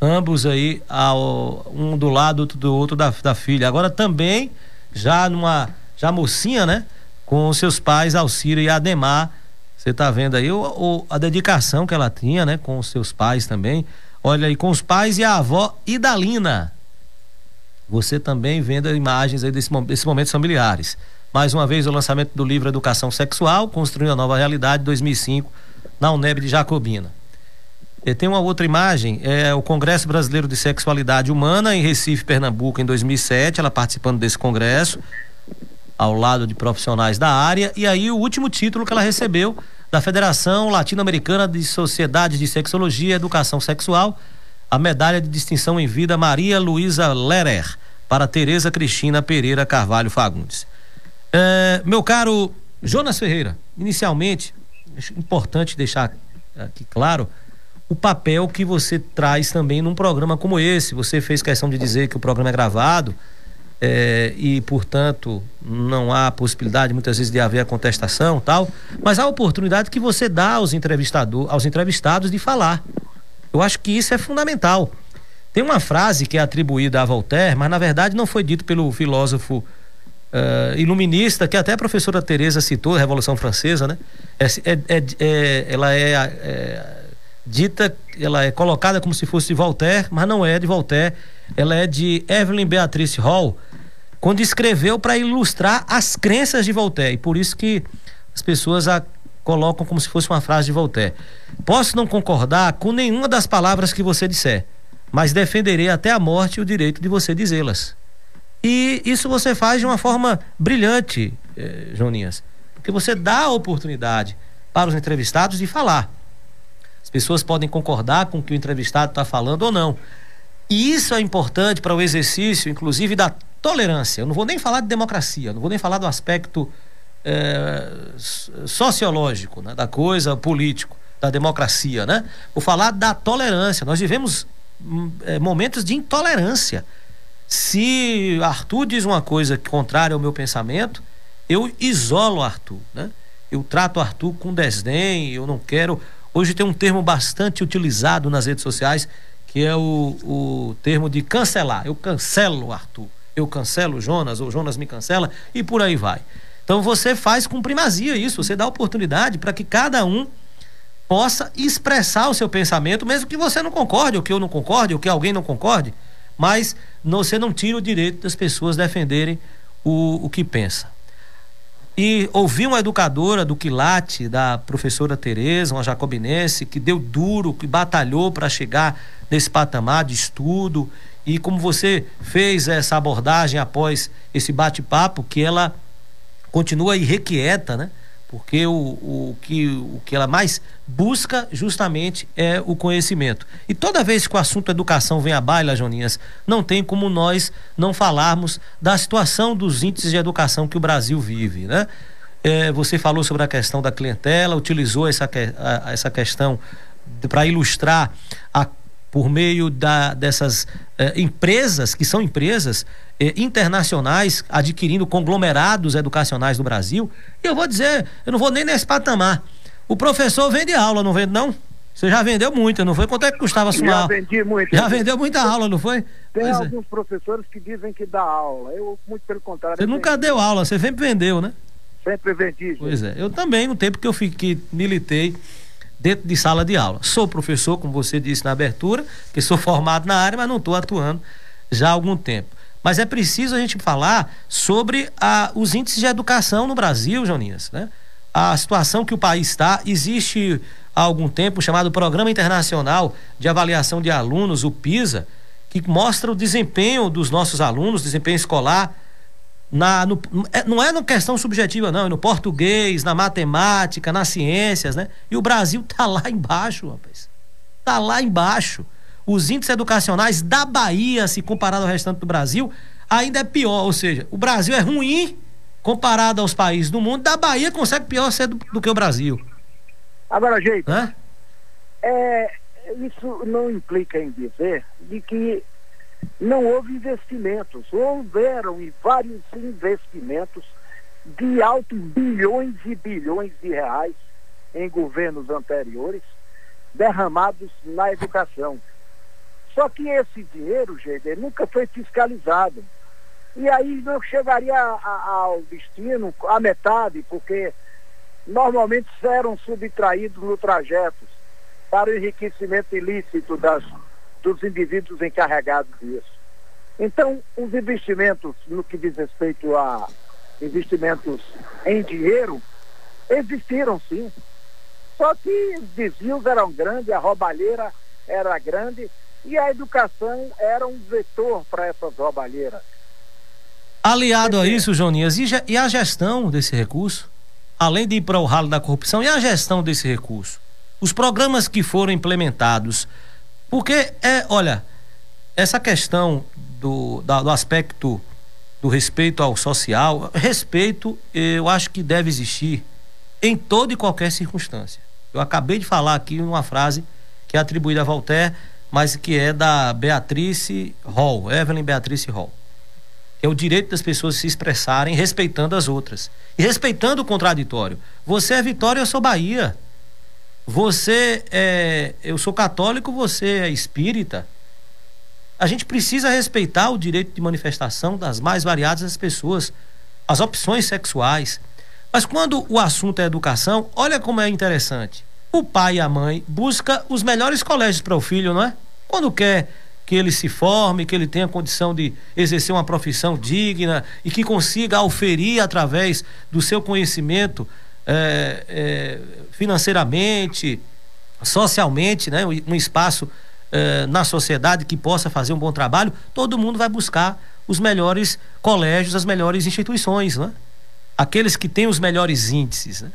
ambos aí, ao, um do lado, outro do outro da, da filha. Agora também, já numa, já mocinha, né? Com seus pais, Alcira e Ademar. Você tá vendo aí o, o, a dedicação que ela tinha, né? Com os seus pais também. Olha aí, com os pais e a avó Idalina. Você também vendo imagens aí desse, desses momentos familiares. Mais uma vez, o lançamento do livro Educação Sexual, Construindo a Nova Realidade, 2005, na UNEB de Jacobina. E tem uma outra imagem, é o Congresso Brasileiro de Sexualidade Humana, em Recife, Pernambuco, em 2007, ela participando desse congresso, ao lado de profissionais da área, e aí o último título que ela recebeu da Federação Latino-Americana de Sociedades de Sexologia e Educação Sexual, a medalha de distinção em vida Maria Luísa Lerer, para Tereza Cristina Pereira Carvalho Fagundes. É, meu caro Jonas Ferreira, inicialmente, importante deixar aqui claro o papel que você traz também num programa como esse. Você fez questão de dizer que o programa é gravado é, e, portanto, não há possibilidade muitas vezes de haver a contestação tal, mas há a oportunidade que você dá aos, entrevistador, aos entrevistados de falar. Eu acho que isso é fundamental. Tem uma frase que é atribuída a Voltaire, mas na verdade não foi dito pelo filósofo uh, iluminista, que até a professora Teresa citou, Revolução Francesa, né? É, é, é, é ela é, dita, ela é colocada como se fosse de Voltaire, mas não é de Voltaire, ela é de Evelyn Beatrice Hall, quando escreveu para ilustrar as crenças de Voltaire, e por isso que as pessoas a colocam como se fosse uma frase de Voltaire. Posso não concordar com nenhuma das palavras que você disser, mas defenderei até a morte o direito de você dizê-las. E isso você faz de uma forma brilhante, eh, Joninhas, porque você dá a oportunidade para os entrevistados de falar. As pessoas podem concordar com o que o entrevistado está falando ou não. E isso é importante para o exercício, inclusive, da tolerância. Eu não vou nem falar de democracia, não vou nem falar do aspecto eh, sociológico né, da coisa, político, da democracia, né? Vou falar da tolerância. Nós vivemos eh, momentos de intolerância se Arthur diz uma coisa contrária ao meu pensamento, eu isolo Arthur, né? Eu trato Arthur com desdém, eu não quero. Hoje tem um termo bastante utilizado nas redes sociais, que é o, o termo de cancelar. Eu cancelo Arthur, eu cancelo Jonas, ou Jonas me cancela, e por aí vai. Então você faz com primazia isso, você dá oportunidade para que cada um possa expressar o seu pensamento, mesmo que você não concorde, ou que eu não concorde, ou que alguém não concorde mas você não tira o direito das pessoas defenderem o, o que pensa. E ouvi uma educadora do Quilate, da professora Tereza, uma jacobinense, que deu duro, que batalhou para chegar nesse patamar de estudo. E como você fez essa abordagem após esse bate-papo, que ela continua irrequieta, né? Porque o, o, que, o que ela mais busca justamente é o conhecimento. E toda vez que o assunto educação vem à baila, Joninhas, não tem como nós não falarmos da situação dos índices de educação que o Brasil vive, né? É, você falou sobre a questão da clientela, utilizou essa, a, essa questão para ilustrar a por meio da, dessas eh, empresas, que são empresas eh, internacionais, adquirindo conglomerados educacionais do Brasil. E eu vou dizer, eu não vou nem nesse patamar. O professor vende aula, não vende não? Você já vendeu muito, não foi? Quanto é que custava a sua Já vendi muito. Já vendeu muita aula, não foi? Tem pois é. alguns é. professores que dizem que dá aula. Eu, muito pelo contrário. Você nunca deu aula, você sempre vendeu, né? Sempre vendi. Gente. Pois é. Eu também, no tempo que eu fiquei, militei dentro de sala de aula. Sou professor, como você disse na abertura, que sou formado na área, mas não estou atuando já há algum tempo. Mas é preciso a gente falar sobre a, os índices de educação no Brasil, Joninhas, né? a situação que o país está. Existe há algum tempo chamado Programa Internacional de Avaliação de Alunos, o PISA, que mostra o desempenho dos nossos alunos, desempenho escolar. Na, no, é, não é na questão subjetiva, não, é no português, na matemática, nas ciências, né? E o Brasil tá lá embaixo, rapaz. Tá lá embaixo. Os índices educacionais da Bahia, se comparado ao restante do Brasil, ainda é pior. Ou seja, o Brasil é ruim comparado aos países do mundo, da Bahia consegue pior ser do, do que o Brasil. Agora, gente, é, isso não implica em dizer de que não houve investimentos. Houveram e vários investimentos de altos bilhões e bilhões de reais em governos anteriores derramados na educação. Só que esse dinheiro, gente, nunca foi fiscalizado. E aí não chegaria a, a, ao destino a metade, porque normalmente eram subtraídos no trajeto para o enriquecimento ilícito das, dos indivíduos encarregados disso. Então, os investimentos no que diz respeito a investimentos em dinheiro, existiram sim. Só que os desvios eram grandes, a roubalheira era grande e a educação era um vetor para essas roubalheiras. Aliado a isso, Joninhas, e, e a gestão desse recurso? Além de ir para o ralo da corrupção, e a gestão desse recurso? Os programas que foram implementados. Porque, é, olha, essa questão do, da, do aspecto do respeito ao social, respeito eu acho que deve existir em toda e qualquer circunstância. Eu acabei de falar aqui uma frase que é atribuída a Voltaire, mas que é da Beatrice Hall, Evelyn Beatrice Hall é o direito das pessoas se expressarem respeitando as outras. E respeitando o contraditório. Você é Vitória, eu sou Bahia. Você é. Eu sou católico, você é espírita. A gente precisa respeitar o direito de manifestação das mais variadas das pessoas, as opções sexuais. Mas quando o assunto é educação, olha como é interessante. O pai e a mãe busca os melhores colégios para o filho, não é? Quando quer que ele se forme, que ele tenha condição de exercer uma profissão digna e que consiga auferir através do seu conhecimento é, é, financeiramente, socialmente, né, um espaço é, na sociedade que possa fazer um bom trabalho, todo mundo vai buscar os melhores colégios, as melhores instituições, né? aqueles que têm os melhores índices. Né?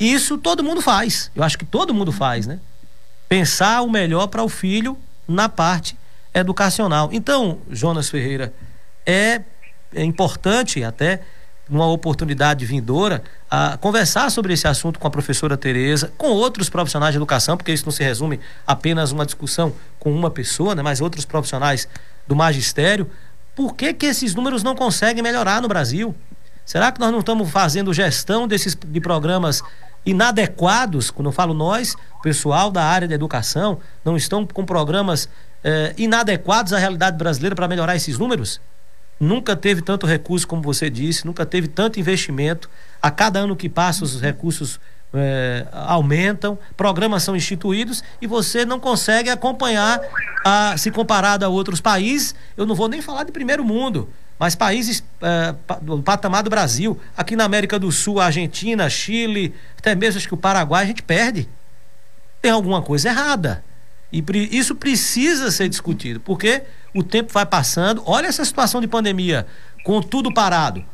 Isso todo mundo faz, eu acho que todo mundo faz, né? Pensar o melhor para o filho na parte educacional. Então, Jonas Ferreira, é, é importante até numa oportunidade vindoura a conversar sobre esse assunto com a professora Tereza, com outros profissionais de educação, porque isso não se resume apenas uma discussão com uma pessoa, né, mas outros profissionais do magistério. Por que que esses números não conseguem melhorar no Brasil? Será que nós não estamos fazendo gestão desses de programas inadequados, quando eu falo nós, pessoal da área da educação, não estão com programas eh, inadequados à realidade brasileira para melhorar esses números? Nunca teve tanto recurso como você disse, nunca teve tanto investimento. A cada ano que passa, os recursos eh, aumentam, programas são instituídos e você não consegue acompanhar, a, se comparado a outros países. Eu não vou nem falar de primeiro mundo, mas países eh, do patamar do Brasil, aqui na América do Sul, Argentina, Chile, até mesmo acho que o Paraguai, a gente perde. Tem alguma coisa errada. E isso precisa ser discutido, porque o tempo vai passando. Olha essa situação de pandemia, com tudo parado.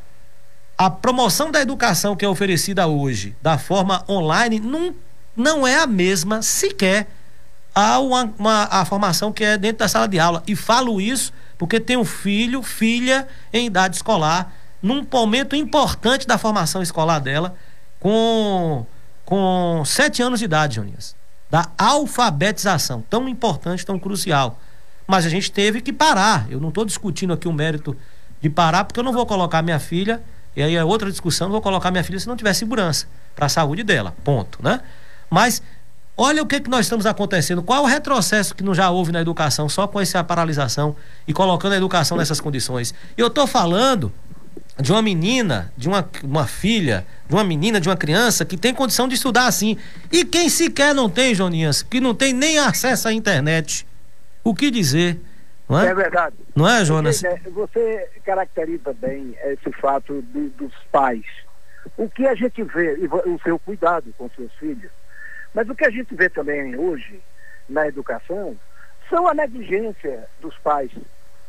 A promoção da educação que é oferecida hoje, da forma online, não, não é a mesma sequer a, uma, uma, a formação que é dentro da sala de aula. E falo isso porque tenho filho, filha em idade escolar, num momento importante da formação escolar dela, com, com sete anos de idade, Joninhas da alfabetização, tão importante, tão crucial. Mas a gente teve que parar. Eu não estou discutindo aqui o mérito de parar, porque eu não vou colocar minha filha, e aí é outra discussão, não vou colocar minha filha se não tiver segurança para a saúde dela. Ponto, né? Mas olha o que, que nós estamos acontecendo, qual é o retrocesso que não já houve na educação, só com essa paralisação e colocando a educação nessas condições. Eu estou falando de uma menina, de uma, uma filha, de uma menina, de uma criança que tem condição de estudar assim. E quem sequer não tem, Joninhas, que não tem nem acesso à internet, o que dizer? Não é? é verdade. Não é, Jonas? Você, você caracteriza bem esse fato dos pais. O que a gente vê, e o seu cuidado com seus filhos, mas o que a gente vê também hoje na educação são a negligência dos pais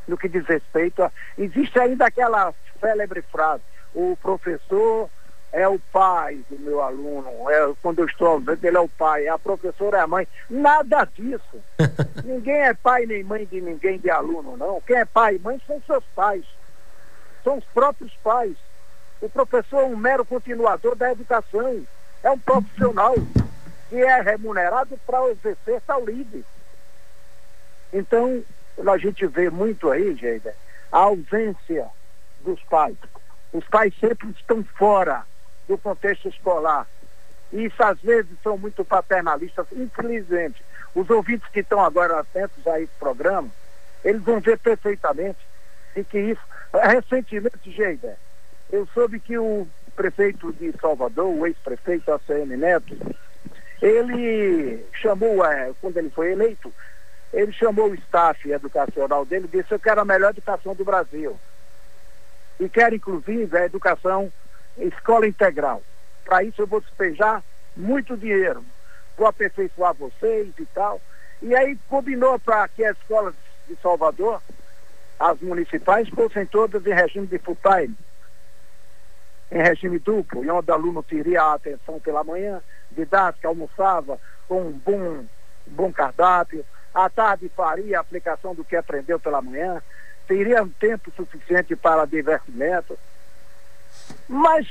no que diz respeito a. Existe ainda aquela célebre frase, o professor é o pai do meu aluno, é, quando eu estou ausente, ele é o pai, a professora é a mãe. Nada disso. ninguém é pai nem mãe de ninguém de aluno, não. Quem é pai e mãe são seus pais. São os próprios pais. O professor é um mero continuador da educação. É um profissional que é remunerado para exercer tal livre. Então, a gente vê muito aí, Geida, a ausência dos pais. Os pais sempre estão fora do contexto escolar. E isso às vezes são muito paternalistas, infelizmente. Os ouvintes que estão agora atentos a esse programa, eles vão ver perfeitamente e que isso. Recentemente, Geida, eu soube que o prefeito de Salvador, o ex-prefeito ACM Neto, ele chamou, é, quando ele foi eleito, ele chamou o staff educacional dele e disse, eu quero a melhor educação do Brasil. E quero, inclusive, a educação escola integral. Para isso eu vou despejar muito dinheiro. Vou aperfeiçoar vocês e tal. E aí combinou para que as escolas de Salvador, as municipais, fossem todas em regime de full time, em regime duplo, e onde o aluno teria a atenção pela manhã, didática, almoçava com um bom, bom cardápio, à tarde faria a aplicação do que aprendeu pela manhã, teria um tempo suficiente para divertimento. Mas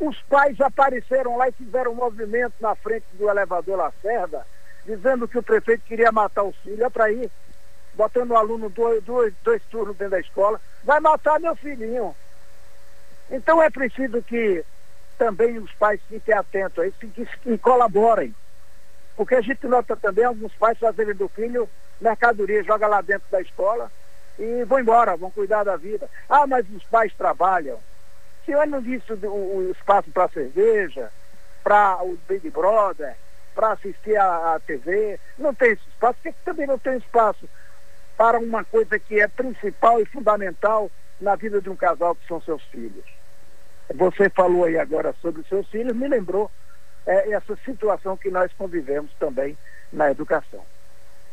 os pais apareceram lá e fizeram um movimento na frente do elevador Lacerda, dizendo que o prefeito queria matar os filhos. É para ir, botando o aluno dois, dois, dois turnos dentro da escola. Vai matar meu filhinho. Então é preciso que também os pais fiquem atentos a isso e, e colaborem. Porque a gente nota também alguns pais fazerem do filho mercadoria, joga lá dentro da escola e vão embora, vão cuidar da vida. Ah, mas os pais trabalham senhor não disse o, o espaço para cerveja, para o Big Brother, para assistir a, TV. Não tem esse espaço, porque também não tem espaço para uma coisa que é principal e fundamental na vida de um casal que são seus filhos. Você falou aí agora sobre seus filhos, me lembrou é, essa situação que nós convivemos também na educação.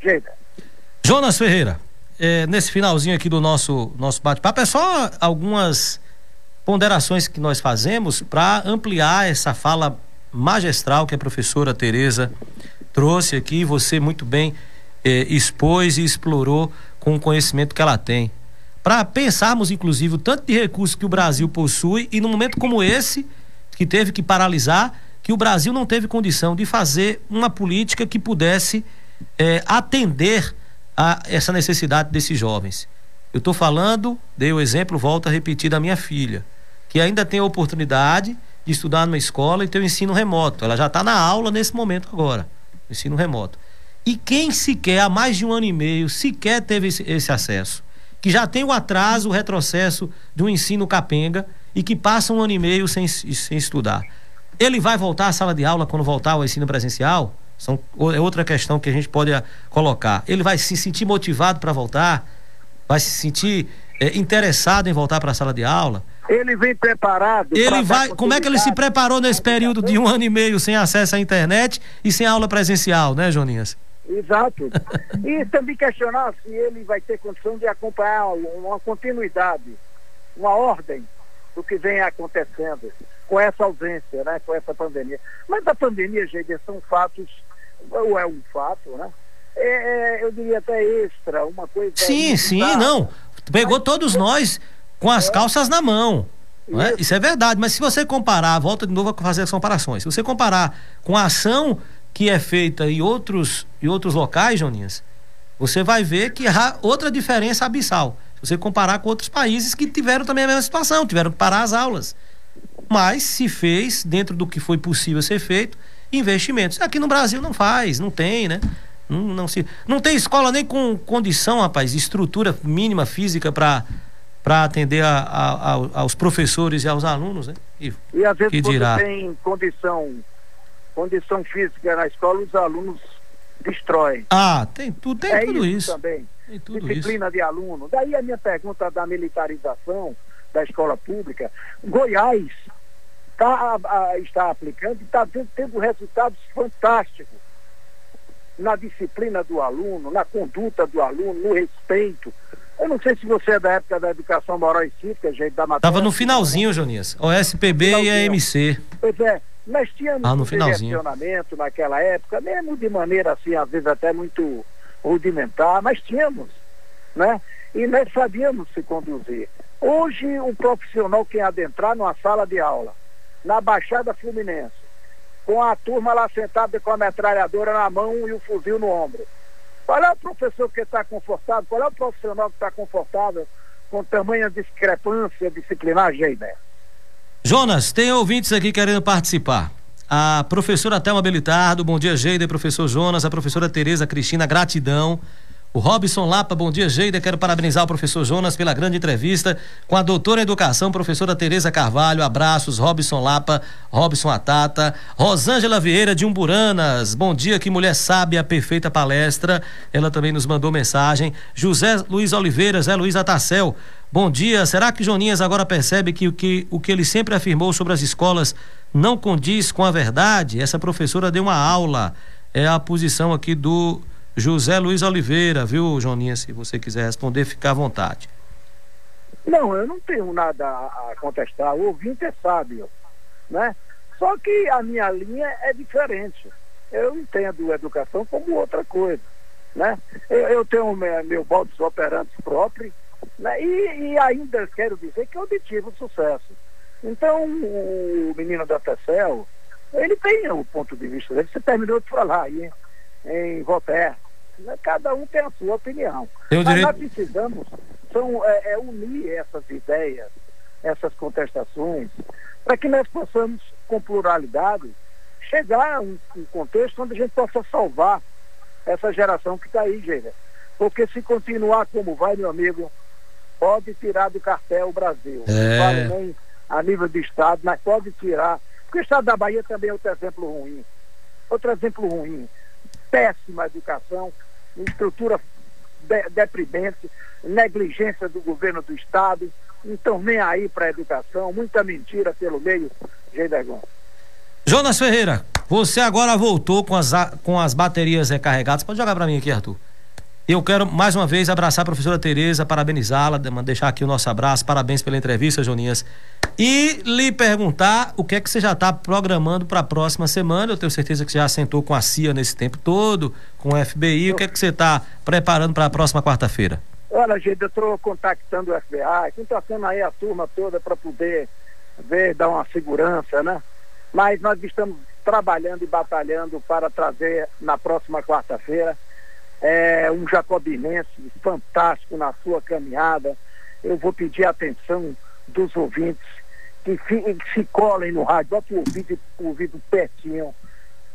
Geida. Jonas Ferreira, é, nesse finalzinho aqui do nosso, nosso bate-papo, é só algumas ponderações que nós fazemos para ampliar essa fala magistral que a professora Tereza trouxe aqui, você muito bem eh, expôs e explorou com o conhecimento que ela tem. Para pensarmos, inclusive, o tanto de recursos que o Brasil possui e num momento como esse, que teve que paralisar, que o Brasil não teve condição de fazer uma política que pudesse eh, atender a essa necessidade desses jovens. Eu estou falando, dei o exemplo, volto a repetir da minha filha que ainda tem a oportunidade de estudar numa escola e ter o ensino remoto. Ela já está na aula nesse momento agora, ensino remoto. E quem sequer, há mais de um ano e meio, sequer teve esse acesso, que já tem o atraso, o retrocesso de um ensino capenga e que passa um ano e meio sem, sem estudar. Ele vai voltar à sala de aula quando voltar ao ensino presencial? São, é outra questão que a gente pode colocar. Ele vai se sentir motivado para voltar? Vai se sentir é, interessado em voltar para a sala de aula? Ele vem preparado. Ele vai. Como é que ele se preparou nesse período de um ano e meio sem acesso à internet e sem aula presencial, né, Joninhas? Exato. e também questionar se ele vai ter condição de acompanhar uma continuidade, uma ordem do que vem acontecendo com essa ausência, né, com essa pandemia. Mas a pandemia, gente, são fatos, ou é um fato, né? É, é, eu diria até extra, uma coisa. Sim, sim, não. Pegou todos nós com as calças na mão. Não é? Isso é verdade, mas se você comparar, volta de novo a fazer as comparações. Se você comparar com a ação que é feita em outros, em outros locais, Joninhas, você vai ver que há outra diferença abissal. Se você comparar com outros países que tiveram também a mesma situação, tiveram que parar as aulas. Mas se fez, dentro do que foi possível ser feito, investimentos. Aqui no Brasil não faz, não tem, né? Não, não, se, não tem escola nem com condição, rapaz, estrutura mínima física para para atender a, a, a, aos professores e aos alunos, né? E, e às vezes quando dirá... tem condição, condição física na escola, os alunos destroem. Ah, tem, tu, tem é tudo isso. Também. Tem tudo Disciplina isso. de aluno. Daí a minha pergunta da militarização da escola pública. Goiás tá, a, está aplicando e está tendo, resultados fantásticos na disciplina do aluno, na conduta do aluno, no respeito. Eu não sei se você é da época da educação moral e cívica, gente, da matéria. Tava no finalzinho, Jonias. O SPB e a MC. Pois é, nós tínhamos ah, no um finalzinho. naquela época, mesmo de maneira assim, às vezes até muito rudimentar, mas tínhamos, né? E nós sabíamos se conduzir. Hoje, o profissional que adentrar numa sala de aula, na Baixada Fluminense, com a turma lá sentada com a metralhadora na mão e o fuzil no ombro. Qual é o professor que está confortável? Qual é o profissional que está confortável com tamanha discrepância disciplinar, Geider? Jonas, tem ouvintes aqui querendo participar. A professora Thelma Belitardo, bom dia, Geida, professor Jonas, a professora Tereza Cristina, gratidão. O Robson Lapa, bom dia, Geida. Quero parabenizar o professor Jonas pela grande entrevista com a doutora Educação, professora Tereza Carvalho. Abraços, Robson Lapa, Robson Atata. Rosângela Vieira de Umburanas, bom dia, que mulher sábia, perfeita palestra. Ela também nos mandou mensagem. José Luiz Oliveira, Zé Luiz Atacel. Bom dia. Será que Joninhas agora percebe que o que, o que ele sempre afirmou sobre as escolas não condiz com a verdade? Essa professora deu uma aula. É a posição aqui do José Luiz Oliveira, viu, Joninha? Se você quiser responder, fica à vontade. Não, eu não tenho nada a contestar. O ouvinte é sábio, né? Só que a minha linha é diferente. Eu entendo educação como outra coisa, né? Eu, eu tenho meu, meu modus operandi próprio, né? E, e, ainda quero dizer que eu obtive sucesso. Então, o menino da Tecel, ele tem o ponto de vista. Você terminou de falar aí, em Voltaire. Né? Cada um tem a sua opinião. Eu Mas nós precisamos são, é, é unir essas ideias, essas contestações, para que nós possamos, com pluralidade, chegar a um, um, contexto onde a gente possa salvar essa geração que está aí, gente. Porque se continuar como vai, meu amigo, pode tirar do cartel o Brasil. É. Não vale nem a nível de Estado, mas pode tirar. Porque o Estado da Bahia também é outro exemplo ruim. Outro exemplo ruim péssima educação, estrutura de, deprimente, negligência do governo do Estado, então nem aí para a educação, muita mentira pelo meio, Geidergon. Jonas Ferreira, você agora voltou com as, com as baterias recarregadas. Pode jogar para mim aqui, Arthur. Eu quero mais uma vez abraçar a professora Tereza, parabenizá-la, deixar aqui o nosso abraço, parabéns pela entrevista, Joninhas. E lhe perguntar o que é que você já está programando para a próxima semana. Eu tenho certeza que você já sentou com a CIA nesse tempo todo, com o FBI. O que é que você está preparando para a próxima quarta-feira? Olha, gente, eu estou contactando o FBI, contactando aí a turma toda para poder ver, dar uma segurança, né? Mas nós estamos trabalhando e batalhando para trazer na próxima quarta-feira é um jacobinense fantástico na sua caminhada. Eu vou pedir a atenção dos ouvintes que, que se colem no rádio, bota o ouvido, o ouvido pertinho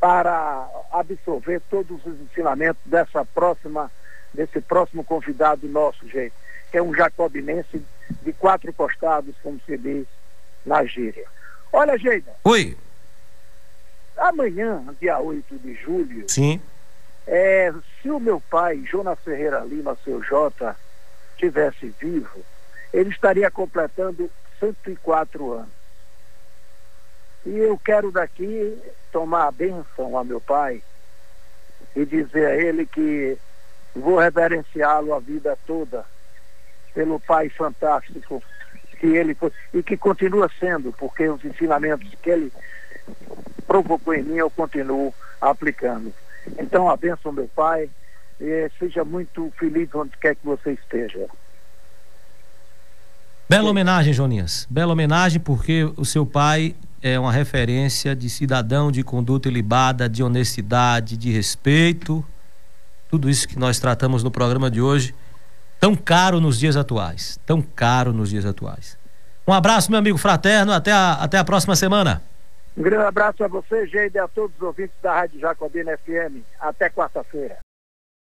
para absorver todos os ensinamentos dessa próxima, desse próximo convidado nosso, gente, que é um jacobinense de quatro costados, como se diz na gíria. Olha, Geida. Oi. Amanhã, dia 8 de julho. Sim é, se o meu pai, Jonas Ferreira Lima, seu Jota, tivesse vivo, ele estaria completando 104 anos. E eu quero daqui tomar a bênção a meu pai e dizer a ele que vou reverenciá-lo a vida toda pelo pai fantástico que ele foi e que continua sendo, porque os ensinamentos que ele provocou em mim eu continuo aplicando. Então, abençoe meu pai seja muito feliz onde quer que você esteja. Bela homenagem, Joninhas. Bela homenagem porque o seu pai é uma referência de cidadão de conduta ilibada, de honestidade, de respeito. Tudo isso que nós tratamos no programa de hoje, tão caro nos dias atuais. Tão caro nos dias atuais. Um abraço, meu amigo fraterno. Até a, até a próxima semana. Um grande abraço a você, Geide, e a todos os ouvintes da Rádio Jacobina FM. Até quarta-feira.